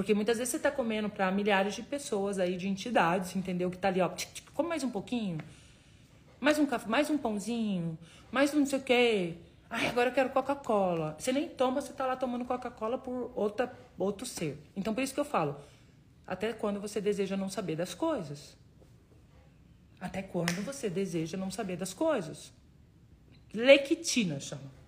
Porque muitas vezes você tá comendo para milhares de pessoas aí, de entidades, entendeu? Que tá ali, ó, come mais um pouquinho mais um café, mais um pãozinho, mais um não sei o quê. Ai, agora eu quero Coca-Cola. Você nem toma, você tá lá tomando Coca-Cola por outra, outro ser. Então, por isso que eu falo, até quando você deseja não saber das coisas? Até quando você deseja não saber das coisas? Lequitina chama.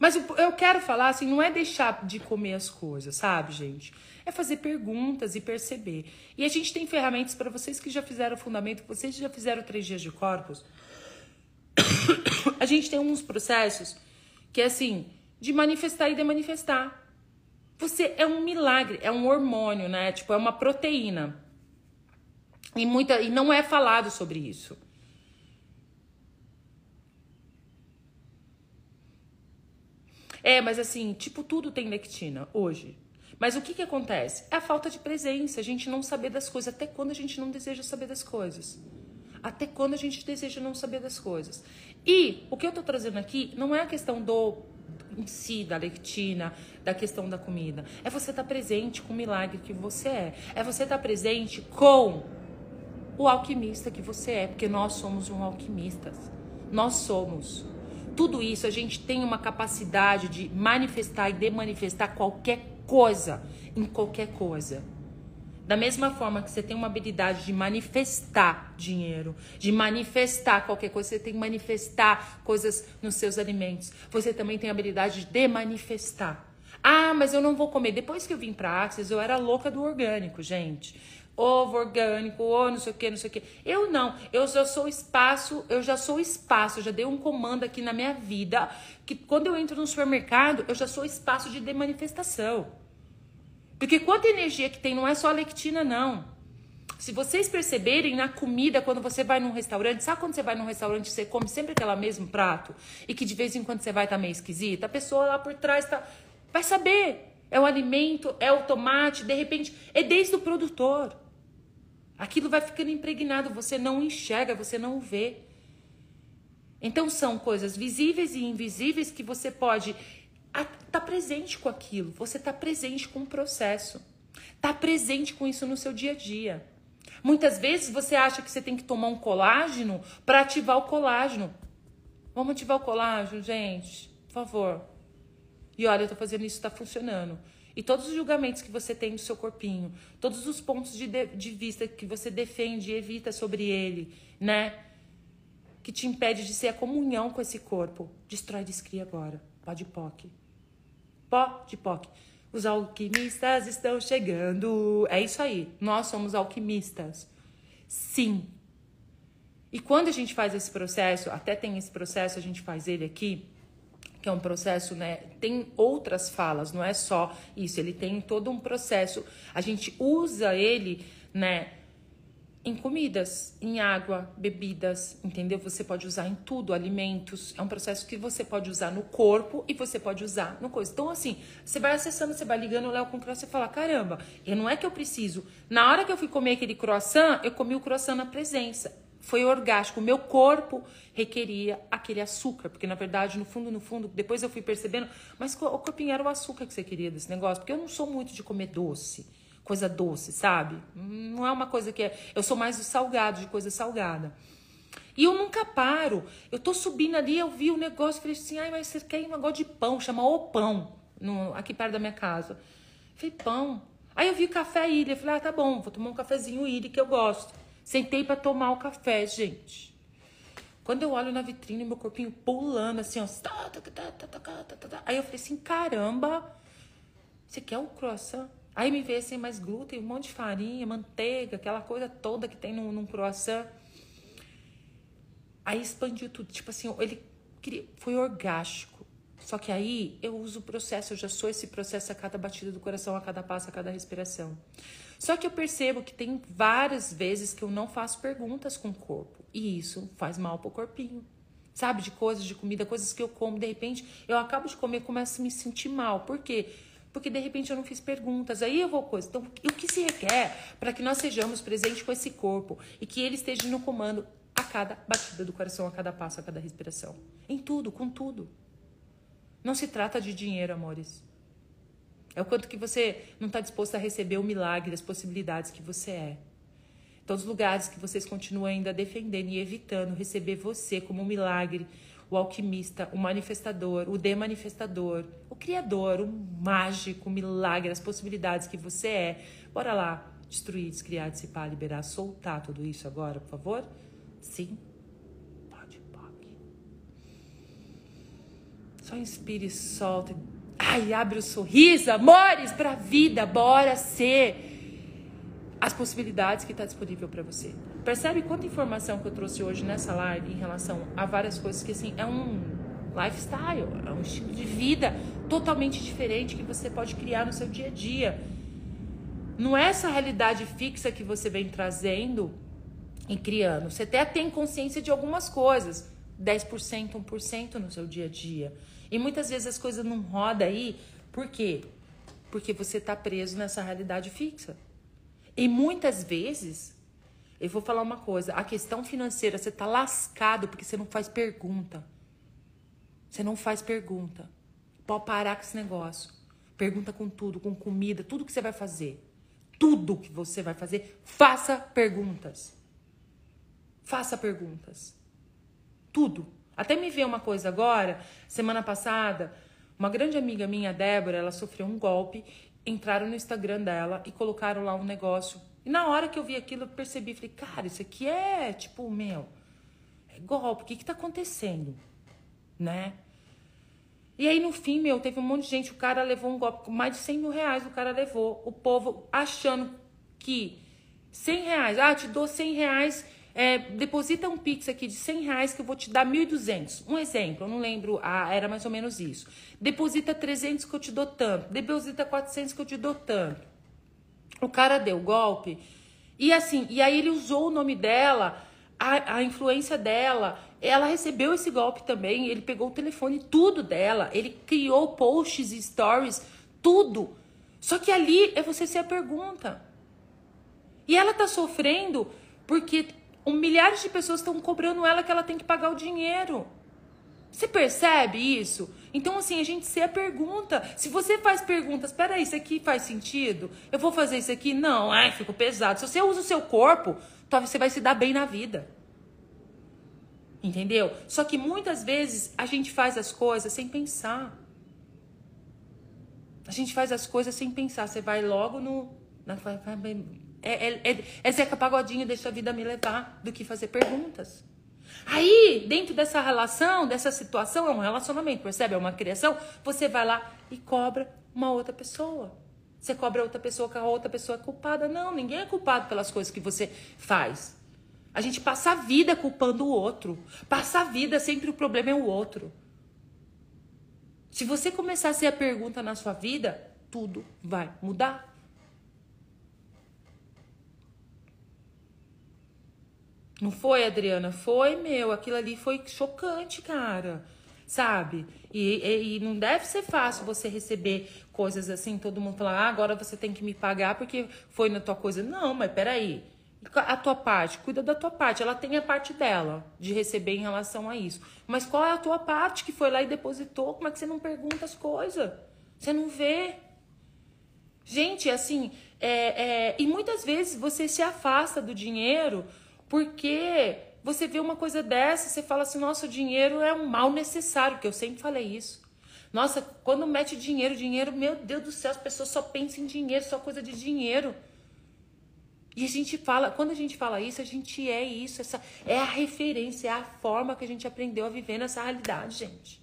Mas eu quero falar assim, não é deixar de comer as coisas, sabe, gente? é fazer perguntas e perceber. E a gente tem ferramentas para vocês que já fizeram o fundamento, vocês já fizeram três dias de corpos. a gente tem uns processos que é assim, de manifestar e demanifestar. Você é um milagre, é um hormônio, né? Tipo, é uma proteína. E, muita, e não é falado sobre isso. É, mas assim, tipo, tudo tem lectina hoje. Mas o que, que acontece? É a falta de presença, a gente não saber das coisas. Até quando a gente não deseja saber das coisas? Até quando a gente deseja não saber das coisas? E o que eu tô trazendo aqui não é a questão do em si, da lectina, da questão da comida. É você estar tá presente com o milagre que você é. É você estar tá presente com o alquimista que você é, porque nós somos um alquimistas. Nós somos. Tudo isso a gente tem uma capacidade de manifestar e demanifestar qualquer coisa, em qualquer coisa. Da mesma forma que você tem uma habilidade de manifestar dinheiro, de manifestar qualquer coisa, você tem que manifestar coisas nos seus alimentos. Você também tem a habilidade de manifestar. Ah, mas eu não vou comer. Depois que eu vim para Axis, eu era louca do orgânico, gente. Ovo orgânico, ou não sei o que, não sei o que. Eu não, eu já sou espaço, eu já sou espaço, já dei um comando aqui na minha vida que quando eu entro no supermercado, eu já sou espaço de demanifestação. Porque quanta energia que tem, não é só lectina, não. Se vocês perceberem na comida, quando você vai num restaurante, sabe quando você vai num restaurante você come sempre aquele mesmo prato e que de vez em quando você vai tá meio esquisita? A pessoa lá por trás tá, vai saber. É o alimento, é o tomate, de repente, é desde o produtor. Aquilo vai ficando impregnado, você não enxerga, você não vê. Então são coisas visíveis e invisíveis que você pode tá presente com aquilo, você tá presente com o processo, tá presente com isso no seu dia a dia. Muitas vezes você acha que você tem que tomar um colágeno para ativar o colágeno. Vamos ativar o colágeno, gente, por favor. E olha, eu tô fazendo isso, tá funcionando. E todos os julgamentos que você tem no seu corpinho, todos os pontos de, de, de vista que você defende e evita sobre ele, né? Que te impede de ser a comunhão com esse corpo. Destrói, descria agora. Pode poque. Pó de POC. Os alquimistas estão chegando. É isso aí. Nós somos alquimistas. Sim. E quando a gente faz esse processo, até tem esse processo, a gente faz ele aqui, que é um processo, né? Tem outras falas, não é só isso. Ele tem todo um processo. A gente usa ele, né? em comidas, em água, bebidas, entendeu? Você pode usar em tudo, alimentos. É um processo que você pode usar no corpo e você pode usar no coisa. Então, assim, você vai acessando, você vai ligando o Léo com o croissant e fala: caramba, e não é que eu preciso. Na hora que eu fui comer aquele croissant, eu comi o croissant na presença. Foi orgástico. O meu corpo requeria aquele açúcar, porque na verdade, no fundo, no fundo, depois eu fui percebendo, mas o corpinho era o açúcar que você queria desse negócio, porque eu não sou muito de comer doce coisa doce, sabe? Não é uma coisa que é. Eu sou mais do salgado, de coisa salgada. E eu nunca paro. Eu tô subindo ali, eu vi o negócio, falei assim, ai, mas você quer um negócio de pão, chama O Pão, no, aqui perto da minha casa. Falei, pão. Aí eu vi café ilha, falei, ah, tá bom, vou tomar um cafezinho ilha que eu gosto. Sentei para tomar o café, gente. Quando eu olho na vitrine, meu corpinho pulando assim, ó. Aí eu falei assim, caramba, você quer o croissant? Aí me veio assim, mais glúten, um monte de farinha, manteiga, aquela coisa toda que tem num, num croissant. Aí expandiu tudo. Tipo assim, ele queria, foi orgástico. Só que aí eu uso o processo, eu já sou esse processo a cada batida do coração, a cada passo, a cada respiração. Só que eu percebo que tem várias vezes que eu não faço perguntas com o corpo. E isso faz mal pro corpinho. Sabe, de coisas, de comida, coisas que eu como, de repente, eu acabo de comer e começo a me sentir mal. Por quê? Porque de repente eu não fiz perguntas. Aí eu vou coisa. Então, o que se requer para que nós sejamos presentes com esse corpo e que ele esteja no comando a cada batida do coração, a cada passo, a cada respiração? Em tudo, com tudo. Não se trata de dinheiro, amores. É o quanto que você não está disposto a receber o milagre, as possibilidades que você é. Todos os lugares que vocês continuam ainda defendendo e evitando receber você como um milagre, o alquimista, o manifestador, o demanifestador, o criador, o mágico, o milagre, as possibilidades que você é. Bora lá, destruir, descriar, dissipar, liberar, soltar tudo isso agora, por favor? Sim. Pode, pode. Só inspire solta. Ai, abre o sorriso, amores, pra vida. Bora ser as possibilidades que está disponível para você. Percebe quanta informação que eu trouxe hoje nessa live em relação a várias coisas que assim é um lifestyle, é um estilo de vida totalmente diferente que você pode criar no seu dia a dia. Não é essa realidade fixa que você vem trazendo e criando. Você até tem consciência de algumas coisas, 10%, 1% no seu dia a dia. E muitas vezes as coisas não rodam aí, por quê? Porque você está preso nessa realidade fixa. E muitas vezes, eu vou falar uma coisa: a questão financeira, você tá lascado porque você não faz pergunta. Você não faz pergunta. Pode parar com esse negócio. Pergunta com tudo, com comida, tudo que você vai fazer. Tudo que você vai fazer, faça perguntas. Faça perguntas. Tudo. Até me veio uma coisa agora, semana passada, uma grande amiga minha, Débora, ela sofreu um golpe entraram no Instagram dela e colocaram lá um negócio. E na hora que eu vi aquilo, eu percebi, falei, cara, isso aqui é tipo, meu, é golpe, o que que tá acontecendo? Né? E aí, no fim, meu, teve um monte de gente, o cara levou um golpe, mais de 100 mil reais o cara levou. O povo achando que 100 reais, ah, te dou 100 reais é, deposita um Pix aqui de 100 reais que eu vou te dar 1.200. Um exemplo, eu não lembro, ah, era mais ou menos isso. Deposita 300 que eu te dou tanto. Deposita 400 que eu te dou tanto. O cara deu golpe. E assim, e aí ele usou o nome dela, a, a influência dela. Ela recebeu esse golpe também. Ele pegou o telefone, tudo dela. Ele criou posts e stories, tudo. Só que ali é você ser a pergunta. E ela tá sofrendo porque um, milhares de pessoas estão cobrando ela que ela tem que pagar o dinheiro. Você percebe isso? Então, assim, a gente se pergunta. Se você faz perguntas, peraí, isso aqui faz sentido? Eu vou fazer isso aqui? Não, ai, ficou pesado. Se você usa o seu corpo, talvez você vai se dar bem na vida. Entendeu? Só que muitas vezes a gente faz as coisas sem pensar. A gente faz as coisas sem pensar. Você vai logo no. Na, é, é, é, é Zeca Pagodinho, deixa a vida me levar, do que fazer perguntas. Aí, dentro dessa relação, dessa situação, é um relacionamento, percebe? É uma criação. Você vai lá e cobra uma outra pessoa. Você cobra outra pessoa que a outra pessoa é culpada. Não, ninguém é culpado pelas coisas que você faz. A gente passa a vida culpando o outro. Passa a vida, sempre o problema é o outro. Se você começar a ser a pergunta na sua vida, tudo vai mudar. Não foi, Adriana? Foi, meu. Aquilo ali foi chocante, cara. Sabe? E, e, e, não deve ser fácil você receber coisas assim, todo mundo falar, ah, agora você tem que me pagar porque foi na tua coisa. Não, mas peraí. A tua parte, cuida da tua parte. Ela tem a parte dela de receber em relação a isso. Mas qual é a tua parte que foi lá e depositou? Como é que você não pergunta as coisas? Você não vê? Gente, assim, é, é, e muitas vezes você se afasta do dinheiro porque você vê uma coisa dessa, você fala assim: nosso dinheiro é um mal necessário, que eu sempre falei isso. Nossa, quando mete dinheiro, dinheiro, meu Deus do céu, as pessoas só pensam em dinheiro, só coisa de dinheiro. E a gente fala, quando a gente fala isso, a gente é isso, essa é a referência, é a forma que a gente aprendeu a viver nessa realidade, gente.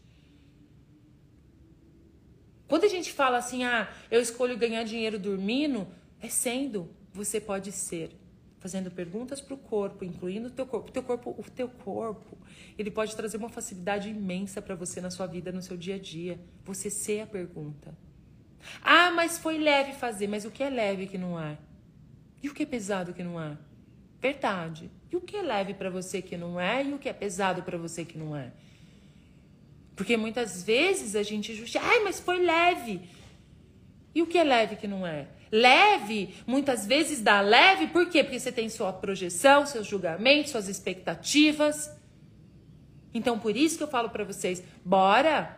Quando a gente fala assim, ah, eu escolho ganhar dinheiro dormindo, é sendo, você pode ser fazendo perguntas para o corpo, incluindo o teu corpo. O teu corpo, o teu corpo, ele pode trazer uma facilidade imensa para você na sua vida, no seu dia a dia. Você ser a pergunta. Ah, mas foi leve fazer, mas o que é leve que não é? E o que é pesado que não é? Verdade. E o que é leve para você que não é e o que é pesado para você que não é? Porque muitas vezes a gente justifica, ai, mas foi leve. E o que é leve que não é? Leve, muitas vezes dá leve, por quê? Porque você tem sua projeção, seus julgamentos, suas expectativas. Então, por isso que eu falo para vocês, bora!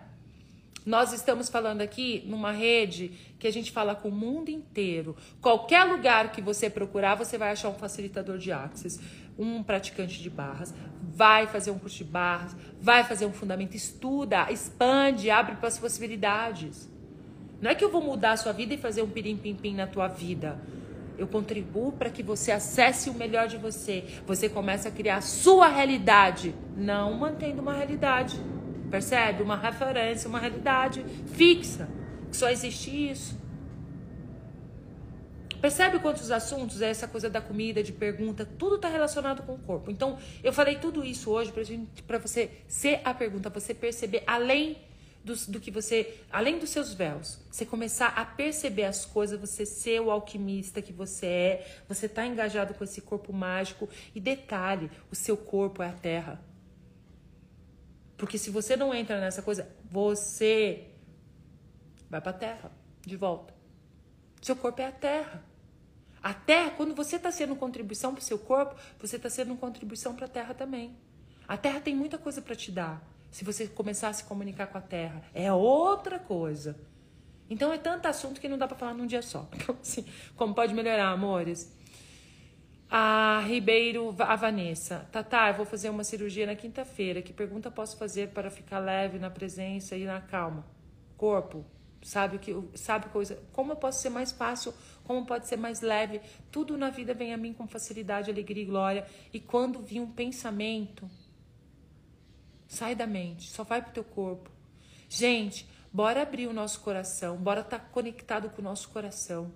Nós estamos falando aqui numa rede que a gente fala com o mundo inteiro. Qualquer lugar que você procurar, você vai achar um facilitador de access, um praticante de barras, vai fazer um curso de barras, vai fazer um fundamento, estuda, expande, abre para as possibilidades. Não é que eu vou mudar a sua vida e fazer um pirim-pim-pim na tua vida. Eu contribuo para que você acesse o melhor de você. Você começa a criar a sua realidade, não mantendo uma realidade. Percebe? Uma referência, uma realidade fixa. Que só existe isso. Percebe quantos assuntos é essa coisa da comida, de pergunta, tudo está relacionado com o corpo. Então, eu falei tudo isso hoje para você ser a pergunta, você perceber além do, do que você, além dos seus véus, você começar a perceber as coisas, você ser o alquimista que você é, você tá engajado com esse corpo mágico. E detalhe, o seu corpo é a terra. Porque se você não entra nessa coisa, você vai para a terra de volta. Seu corpo é a terra. A terra, quando você está sendo contribuição para o seu corpo, você está sendo contribuição para a terra também. A terra tem muita coisa para te dar. Se você começar a se comunicar com a terra, é outra coisa. Então é tanto assunto que não dá para falar num dia só. Assim, como pode melhorar, amores? A Ribeiro, a Vanessa. Tatá, eu vou fazer uma cirurgia na quinta-feira. Que pergunta posso fazer para ficar leve na presença e na calma? Corpo, sabe o que, sabe coisa? Como eu posso ser mais fácil? Como pode ser mais leve? Tudo na vida vem a mim com facilidade, alegria e glória. E quando vir um pensamento, Sai da mente, só vai pro teu corpo. Gente, bora abrir o nosso coração, bora estar tá conectado com o nosso coração.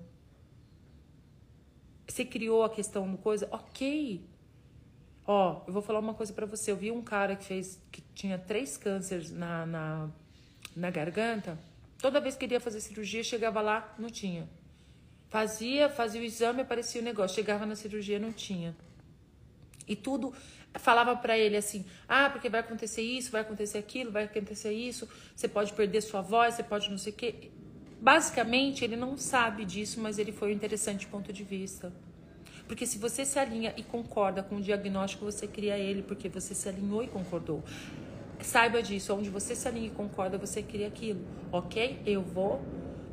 Você criou a questão do coisa, ok. Ó, eu vou falar uma coisa para você. Eu vi um cara que fez, que tinha três cânceres na, na, na garganta. Toda vez que queria fazer cirurgia, chegava lá, não tinha. Fazia, fazia o exame, aparecia o negócio. Chegava na cirurgia, não tinha. E tudo falava para ele assim: ah, porque vai acontecer isso, vai acontecer aquilo, vai acontecer isso, você pode perder sua voz, você pode não sei o quê. Basicamente, ele não sabe disso, mas ele foi um interessante ponto de vista. Porque se você se alinha e concorda com o diagnóstico, você cria ele, porque você se alinhou e concordou. Saiba disso, onde você se alinha e concorda, você cria aquilo. Ok? Eu vou,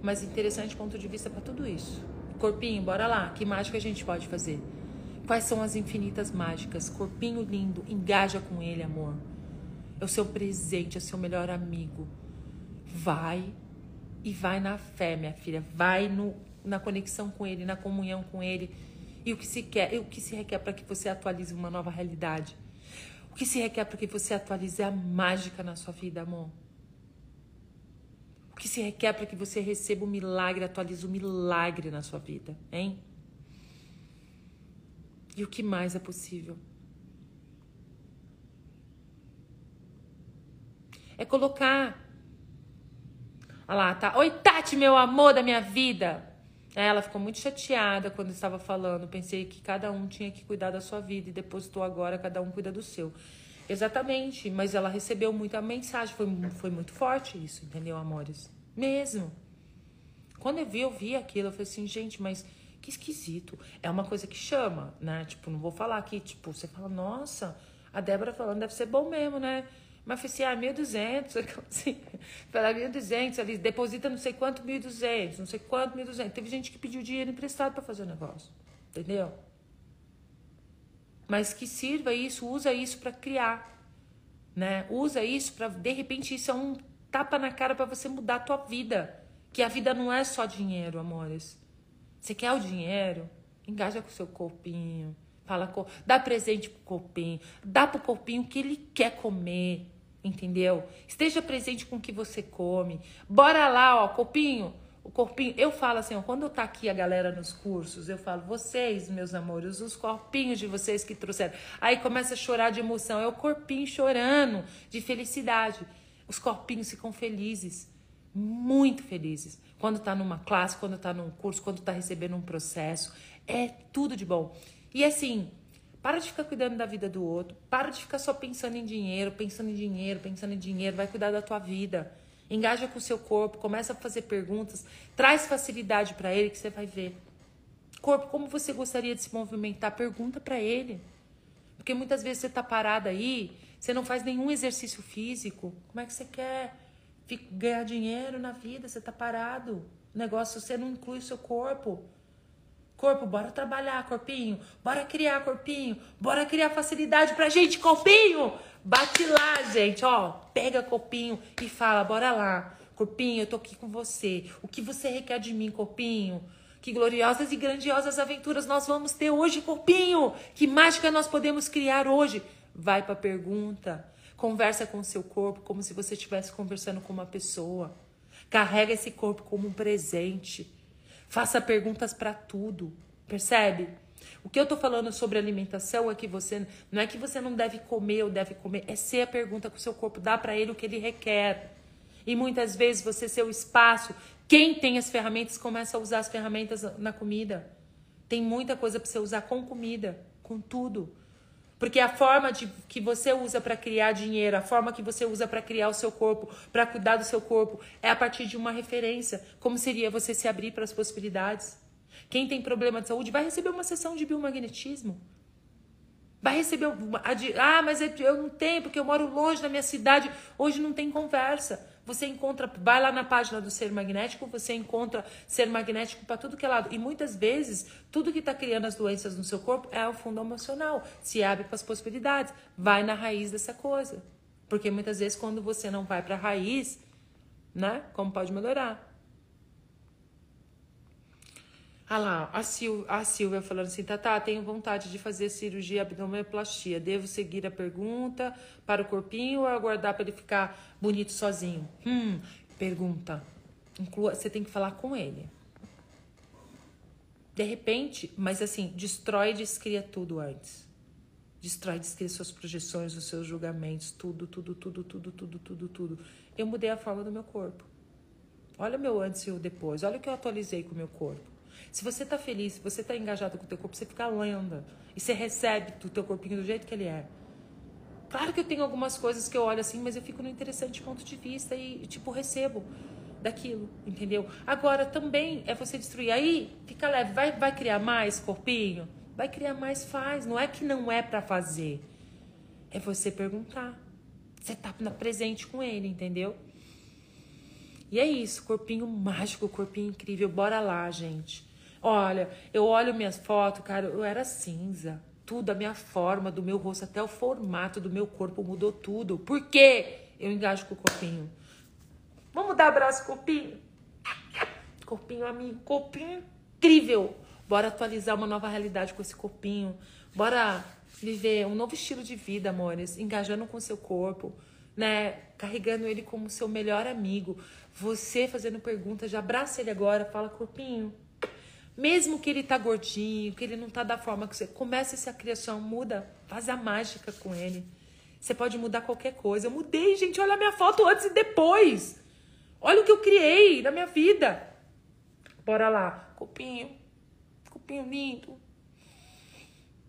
mas interessante ponto de vista para tudo isso. Corpinho, bora lá. Que mágica a gente pode fazer? Quais são as infinitas mágicas? Corpinho lindo, engaja com ele, amor. É o seu presente, é o seu melhor amigo. Vai e vai na fé, minha filha. Vai no, na conexão com ele, na comunhão com ele. E o que se quer, o que se requer para que você atualize uma nova realidade? O que se requer para que você atualize a mágica na sua vida, amor? O que se requer para que você receba o milagre, atualize o milagre na sua vida, hein? E o que mais é possível? É colocar. Olha lá, tá. Oi, Tati, meu amor da minha vida. Ela ficou muito chateada quando estava falando. Pensei que cada um tinha que cuidar da sua vida e depositou agora, cada um cuida do seu. Exatamente, mas ela recebeu muita mensagem. Foi, foi muito forte isso, entendeu, amores? Mesmo. Quando eu vi, eu vi aquilo. Eu falei assim, gente, mas que esquisito. É uma coisa que chama, né? Tipo, não vou falar aqui, tipo, você fala, nossa, a Débora falando deve ser bom mesmo, né? Mas falei assim, ah, 1.200, assim, pela 1.200, ali, deposita não sei quanto 1.200, não sei quanto 1.200. Teve gente que pediu dinheiro emprestado para fazer o negócio, entendeu? Mas que sirva isso, usa isso para criar, né? Usa isso para, de repente, isso é um tapa na cara para você mudar a tua vida. Que a vida não é só dinheiro, amores. Você quer o dinheiro? Engaja com o seu corpinho. Fala, dá presente pro corpinho. Dá pro corpinho o que ele quer comer. Entendeu? Esteja presente com o que você come. Bora lá, ó, corpinho. O corpinho, eu falo assim, ó, quando tá aqui a galera nos cursos, eu falo, vocês, meus amores, os corpinhos de vocês que trouxeram. Aí começa a chorar de emoção, é o corpinho chorando de felicidade. Os corpinhos ficam felizes, muito felizes. Quando tá numa classe, quando tá num curso, quando tá recebendo um processo, é tudo de bom. E assim, para de ficar cuidando da vida do outro. Para de ficar só pensando em dinheiro, pensando em dinheiro, pensando em dinheiro. Vai cuidar da tua vida. Engaja com o seu corpo, começa a fazer perguntas, traz facilidade para ele que você vai ver. Corpo, como você gostaria de se movimentar? Pergunta para ele. Porque muitas vezes você tá parada aí, você não faz nenhum exercício físico. Como é que você quer ganhar dinheiro na vida? Você tá parado. O negócio, você não inclui o seu corpo. Corpo, bora trabalhar, corpinho. Bora criar, corpinho. Bora criar facilidade pra gente, corpinho. Bate lá, gente, ó. Pega corpinho e fala, bora lá. Corpinho, eu tô aqui com você. O que você requer de mim, corpinho? Que gloriosas e grandiosas aventuras nós vamos ter hoje, corpinho. Que mágica nós podemos criar hoje? Vai pra pergunta. Conversa com o seu corpo como se você estivesse conversando com uma pessoa. Carrega esse corpo como um presente. Faça perguntas para tudo, percebe? O que eu tô falando sobre alimentação é que você não é que você não deve comer ou deve comer, é ser a pergunta que o seu corpo dá para ele o que ele requer. E muitas vezes você ser o espaço, quem tem as ferramentas começa a usar as ferramentas na comida. Tem muita coisa para você usar com comida, com tudo. Porque a forma de, que você usa para criar dinheiro, a forma que você usa para criar o seu corpo, para cuidar do seu corpo, é a partir de uma referência. Como seria você se abrir para as possibilidades? Quem tem problema de saúde vai receber uma sessão de biomagnetismo. Vai receber uma. Ah, mas eu não tenho, porque eu moro longe da minha cidade. Hoje não tem conversa. Você encontra, vai lá na página do ser magnético, você encontra ser magnético para tudo que é lado. E muitas vezes, tudo que está criando as doenças no seu corpo é o fundo emocional. Se abre para as possibilidades, vai na raiz dessa coisa. Porque muitas vezes, quando você não vai para a raiz, né? Como pode melhorar? Ah lá, a, Sil, a Silvia falando assim, Tatá, tenho vontade de fazer cirurgia abdominoplastia. Devo seguir a pergunta para o corpinho ou aguardar para ele ficar bonito sozinho? Hum, pergunta. Inclua, você tem que falar com ele. De repente, mas assim, destrói e descria tudo antes. Destrói descria suas projeções, os seus julgamentos, tudo, tudo, tudo, tudo, tudo, tudo, tudo. Eu mudei a forma do meu corpo. Olha o meu antes e o depois. Olha o que eu atualizei com o meu corpo. Se você tá feliz, se você tá engajado com o teu corpo, você fica lenda. E você recebe o teu corpinho do jeito que ele é. Claro que eu tenho algumas coisas que eu olho assim, mas eu fico no interessante ponto de vista e, tipo, recebo daquilo, entendeu? Agora, também é você destruir. Aí, fica leve. Vai, vai criar mais corpinho? Vai criar mais, faz. Não é que não é para fazer. É você perguntar. Você tá presente com ele, entendeu? E é isso, corpinho mágico, corpinho incrível. Bora lá, gente. Olha, eu olho minhas fotos, cara, eu era cinza. Tudo, a minha forma, do meu rosto, até o formato do meu corpo mudou tudo. Por quê? Eu engajo com o corpinho. Vamos dar abraço, corpinho? Corpinho, amigo, corpinho incrível. Bora atualizar uma nova realidade com esse corpinho. Bora viver um novo estilo de vida, amores. Engajando com o seu corpo, né? Carregando ele como seu melhor amigo. Você fazendo perguntas, já abraça ele agora, fala, corpinho, mesmo que ele tá gordinho, que ele não tá da forma que você. Comece essa criação, muda, faz a mágica com ele. Você pode mudar qualquer coisa. Eu mudei, gente. Olha a minha foto antes e depois. Olha o que eu criei na minha vida. Bora lá. Copinho. Copinho lindo.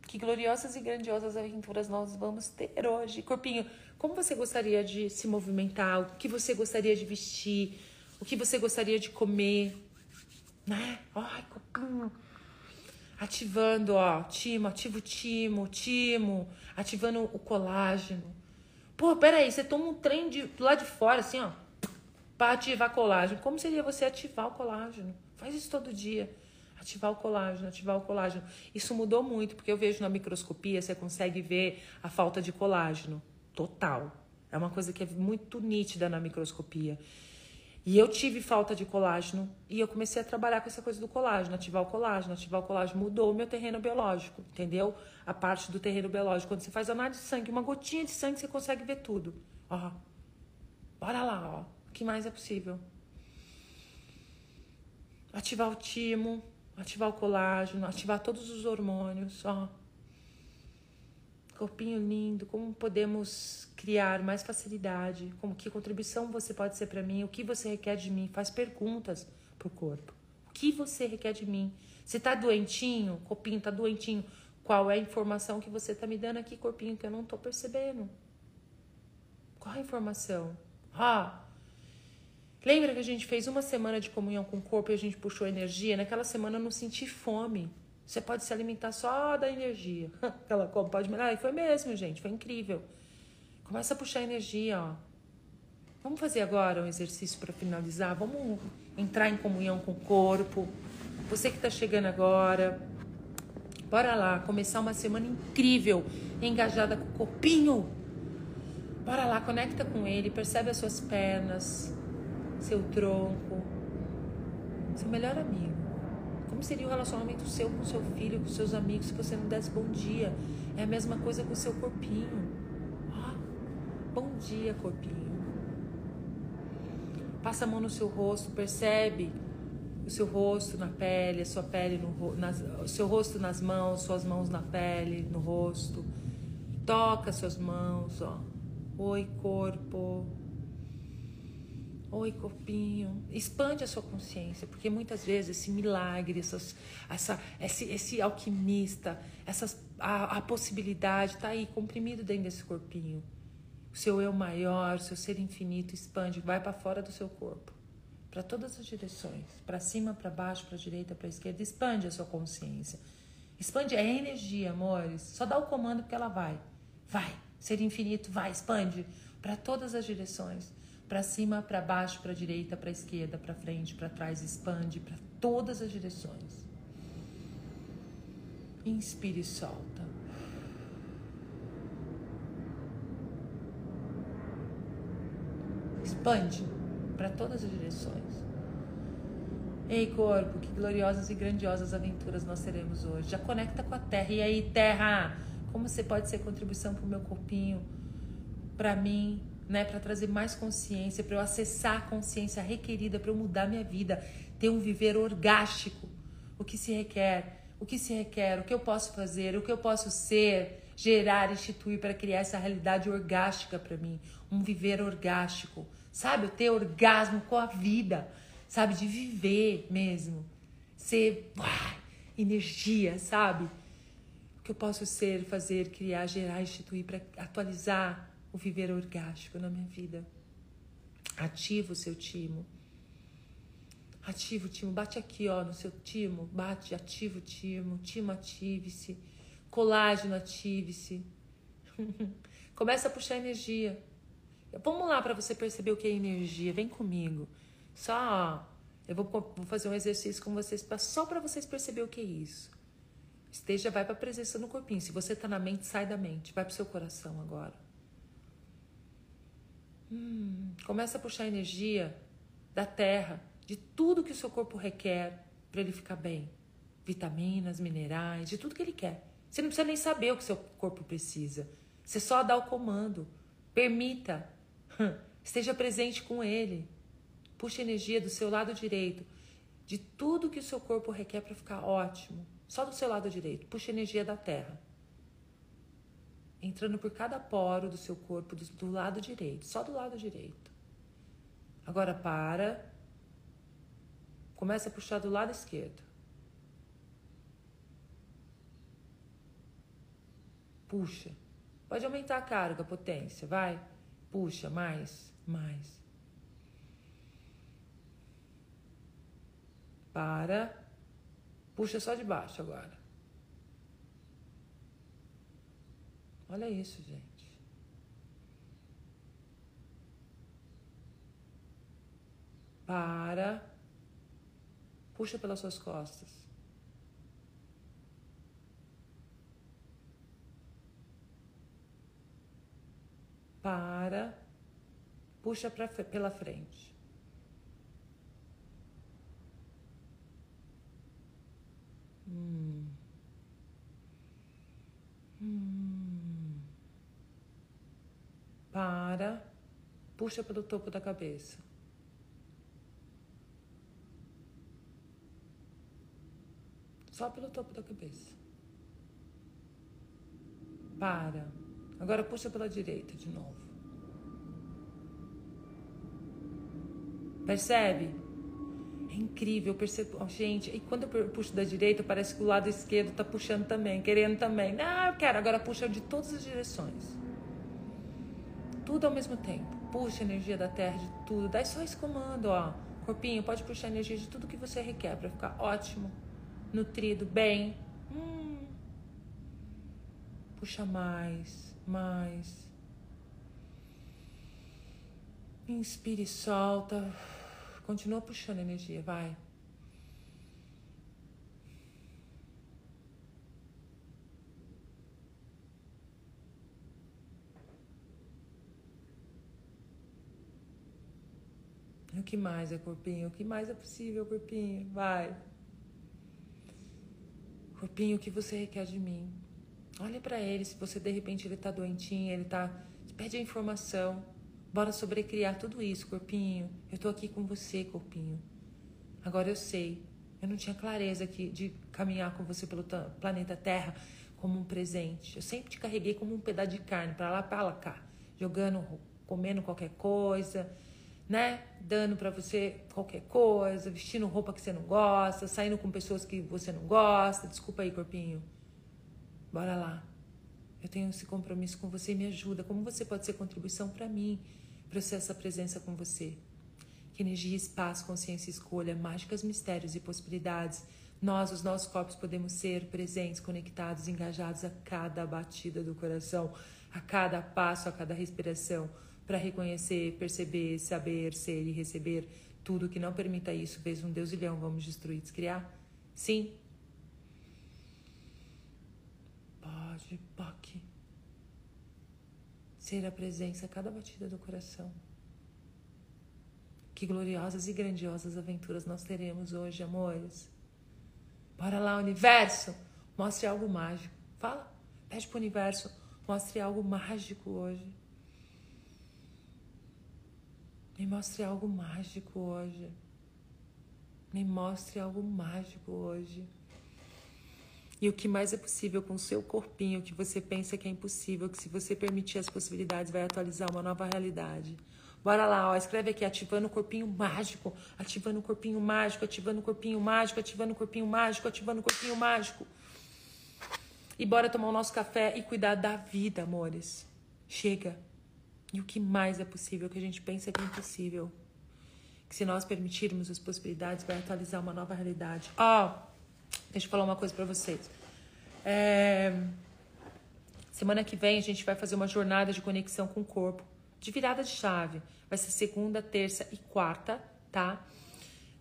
Que gloriosas e grandiosas aventuras nós vamos ter hoje. Corpinho, como você gostaria de se movimentar? O que você gostaria de vestir? O que você gostaria de comer? Né? Ai, copinho. Ativando, ó, timo, ativo o timo, timo, ativando o colágeno. Pô, peraí, você toma um trem de, lá de fora, assim, ó, para ativar colágeno. Como seria você ativar o colágeno? Faz isso todo dia. Ativar o colágeno, ativar o colágeno. Isso mudou muito, porque eu vejo na microscopia, você consegue ver a falta de colágeno. Total. É uma coisa que é muito nítida na microscopia. E eu tive falta de colágeno e eu comecei a trabalhar com essa coisa do colágeno, ativar o colágeno, ativar o colágeno mudou o meu terreno biológico, entendeu? A parte do terreno biológico. Quando você faz análise de sangue, uma gotinha de sangue, você consegue ver tudo. Ó, bora lá, ó. O que mais é possível? Ativar o timo, ativar o colágeno, ativar todos os hormônios, ó. Corpinho lindo, como podemos criar mais facilidade, como que contribuição você pode ser para mim, o que você requer de mim, faz perguntas pro corpo. O que você requer de mim? Você tá doentinho? Corpinho tá doentinho? Qual é a informação que você tá me dando aqui, corpinho, que eu não tô percebendo? Qual a informação? Ah, lembra que a gente fez uma semana de comunhão com o corpo e a gente puxou energia? Naquela semana eu não senti fome. Você pode se alimentar só da energia. Ela pode melhorar. E foi mesmo, gente. Foi incrível. Começa a puxar energia, ó. Vamos fazer agora um exercício para finalizar. Vamos entrar em comunhão com o corpo. Você que está chegando agora, bora lá, começar uma semana incrível, engajada com o corpinho. Bora lá, conecta com ele, percebe as suas pernas, seu tronco, seu melhor amigo. Como seria o relacionamento seu com seu filho, com seus amigos, se você não desse bom dia? É a mesma coisa com o seu corpinho. Oh, bom dia, corpinho. Passa a mão no seu rosto, percebe o seu rosto na pele, a sua pele no nas, o seu rosto nas mãos, suas mãos na pele, no rosto. Toca suas mãos, ó. Oi, corpo. Oi, corpinho. Expande a sua consciência, porque muitas vezes esse milagre, essas, essa, esse, esse alquimista, essas, a, a possibilidade está aí comprimido dentro desse corpinho. O seu eu maior, o seu ser infinito expande, vai para fora do seu corpo, para todas as direções, para cima, para baixo, para direita, para esquerda. Expande a sua consciência. Expande é energia, amores. Só dá o comando porque ela vai. Vai. Ser infinito, vai, expande para todas as direções para cima, para baixo, para direita, para esquerda, para frente, para trás, expande para todas as direções. Inspire e solta. Expande para todas as direções. Ei, corpo, que gloriosas e grandiosas aventuras nós teremos hoje. Já conecta com a terra. E aí, terra, como você pode ser contribuição para o meu corpinho, para mim, né, para trazer mais consciência, para eu acessar a consciência requerida para eu mudar minha vida, ter um viver orgástico. O que se requer? O que se requer? O que eu posso fazer? O que eu posso ser, gerar, instituir para criar essa realidade orgástica para mim, um viver orgástico, sabe? Eu ter orgasmo com a vida, sabe? De viver mesmo, ser uah, energia, sabe? O que eu posso ser, fazer, criar, gerar, instituir para atualizar o viver orgástico na minha vida. Ativa o seu timo. Ativa o timo. Bate aqui, ó, no seu timo. Bate, ativa o timo. Timo, ative-se. Colágeno, ative-se. Começa a puxar energia. Vamos lá para você perceber o que é energia. Vem comigo. Só, eu vou, vou fazer um exercício com vocês só para vocês perceber o que é isso. Esteja, vai para a presença no corpinho. Se você está na mente, sai da mente. Vai para o seu coração agora. Hum, começa a puxar energia da terra, de tudo que o seu corpo requer para ele ficar bem. Vitaminas, minerais, de tudo que ele quer. Você não precisa nem saber o que seu corpo precisa. Você só dá o comando. Permita. Esteja presente com ele. Puxa energia do seu lado direito. De tudo que o seu corpo requer para ficar ótimo. Só do seu lado direito. Puxa energia da terra entrando por cada poro do seu corpo do, do lado direito, só do lado direito. Agora para. Começa a puxar do lado esquerdo. Puxa. Pode aumentar a carga, a potência, vai. Puxa, mais, mais. Para. Puxa só de baixo agora. Olha isso, gente. Para. Puxa pelas suas costas. Para. Puxa pra, pela frente. Hum. Hum. Para. Puxa pelo topo da cabeça. Só pelo topo da cabeça. Para. Agora puxa pela direita de novo. Percebe? É incrível, percebo. Oh, gente, e quando eu puxo da direita, parece que o lado esquerdo tá puxando também, querendo também. Não, eu quero. Agora puxa de todas as direções. Tudo ao mesmo tempo. Puxa a energia da terra de tudo. Dá só esse comando, ó. Corpinho, pode puxar a energia de tudo que você requer para ficar ótimo, nutrido, bem. Hum. Puxa mais, mais. Inspire e solta. Continua puxando energia, vai. O que mais é corpinho? O que mais é possível, corpinho? Vai. Corpinho, o que você requer de mim? Olha para ele, se você de repente ele tá doentinho, ele tá. Pede a informação. Bora sobrecriar tudo isso, corpinho. Eu tô aqui com você, corpinho. Agora eu sei. Eu não tinha clareza aqui de caminhar com você pelo planeta Terra como um presente. Eu sempre te carreguei como um pedaço de carne para lá, para lá, cá, jogando, comendo qualquer coisa, né? Dando para você qualquer coisa, vestindo roupa que você não gosta, saindo com pessoas que você não gosta. Desculpa aí, corpinho. Bora lá. Eu tenho esse compromisso com você e me ajuda. Como você pode ser contribuição para mim? Processa a presença com você. Que energia, espaço, consciência, escolha, mágicas, mistérios e possibilidades. Nós, os nossos corpos, podemos ser presentes, conectados, engajados a cada batida do coração, a cada passo, a cada respiração, para reconhecer, perceber, saber, ser e receber tudo que não permita isso. Vez um Deus leão, vamos destruir, descriar? Sim. Pode, pode ser a presença a cada batida do coração. Que gloriosas e grandiosas aventuras nós teremos hoje, amores. Bora lá, universo, mostre algo mágico. Fala, pede pro universo, mostre algo mágico hoje. Me mostre algo mágico hoje. Me mostre algo mágico hoje. E o que mais é possível com o seu corpinho, que você pensa que é impossível, que se você permitir as possibilidades, vai atualizar uma nova realidade. Bora lá, ó, escreve aqui, ativando o corpinho mágico, ativando o corpinho mágico, ativando o corpinho mágico, ativando o corpinho mágico, ativando o corpinho mágico. E bora tomar o nosso café e cuidar da vida, amores. Chega. E o que mais é possível, que a gente pensa que é impossível. Que se nós permitirmos as possibilidades, vai atualizar uma nova realidade. Ó, Deixa eu falar uma coisa para vocês. É... Semana que vem a gente vai fazer uma jornada de conexão com o corpo, de virada de chave. Vai ser segunda, terça e quarta, tá?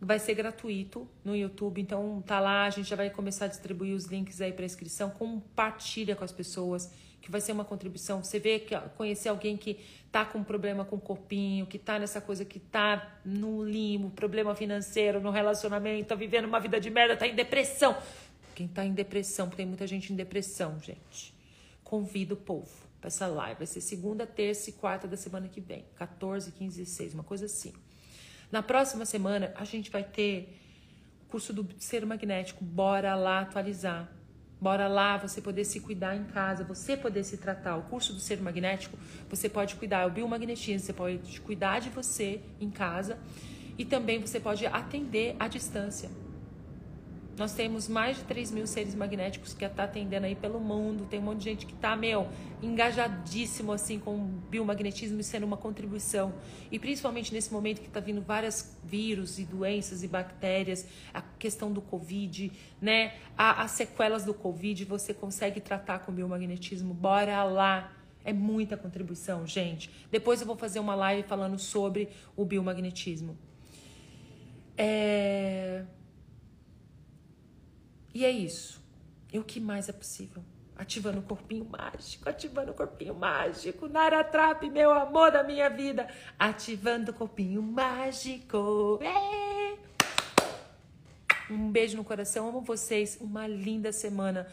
Vai ser gratuito no YouTube, então tá lá, a gente já vai começar a distribuir os links aí para inscrição. Compartilha com as pessoas, que vai ser uma contribuição. Você vê que conhecer alguém que tá com problema com o corpinho, que tá nessa coisa que tá no limbo, problema financeiro, no relacionamento, tá vivendo uma vida de merda, tá em depressão. Quem tá em depressão, porque tem muita gente em depressão, gente. Convido o povo para essa live. Vai ser segunda, terça e quarta da semana que vem. 14, 15, 16, uma coisa assim. Na próxima semana, a gente vai ter curso do ser magnético. Bora lá atualizar. Bora lá, você poder se cuidar em casa, você poder se tratar. O curso do ser magnético, você pode cuidar. O biomagnetismo, você pode cuidar de você em casa. E também você pode atender à distância. Nós temos mais de 3 mil seres magnéticos que está atendendo aí pelo mundo. Tem um monte de gente que está, meu, engajadíssimo assim com o biomagnetismo e sendo uma contribuição. E principalmente nesse momento que está vindo vários vírus e doenças e bactérias, a questão do Covid, né? as sequelas do Covid, você consegue tratar com o biomagnetismo. Bora lá! É muita contribuição, gente. Depois eu vou fazer uma live falando sobre o biomagnetismo. É... E é isso. E o que mais é possível? Ativando o corpinho mágico, ativando o corpinho mágico. Nara Trap, meu amor da minha vida. Ativando o corpinho mágico. É. Um beijo no coração. Amo vocês. Uma linda semana.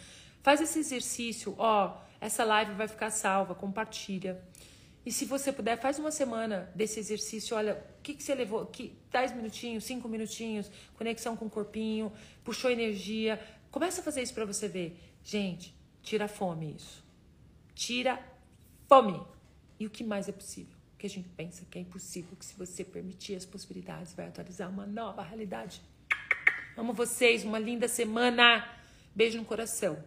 Faz esse exercício. Ó, essa live vai ficar salva. Compartilha. E se você puder, faz uma semana desse exercício. Olha, o que, que você levou? Que, 10 minutinhos, 5 minutinhos, conexão com o corpinho, puxou energia. Começa a fazer isso para você ver. Gente, tira fome isso. Tira fome. E o que mais é possível? Que a gente pensa que é impossível, que se você permitir as possibilidades, vai atualizar uma nova realidade. Amo vocês, uma linda semana. Beijo no coração.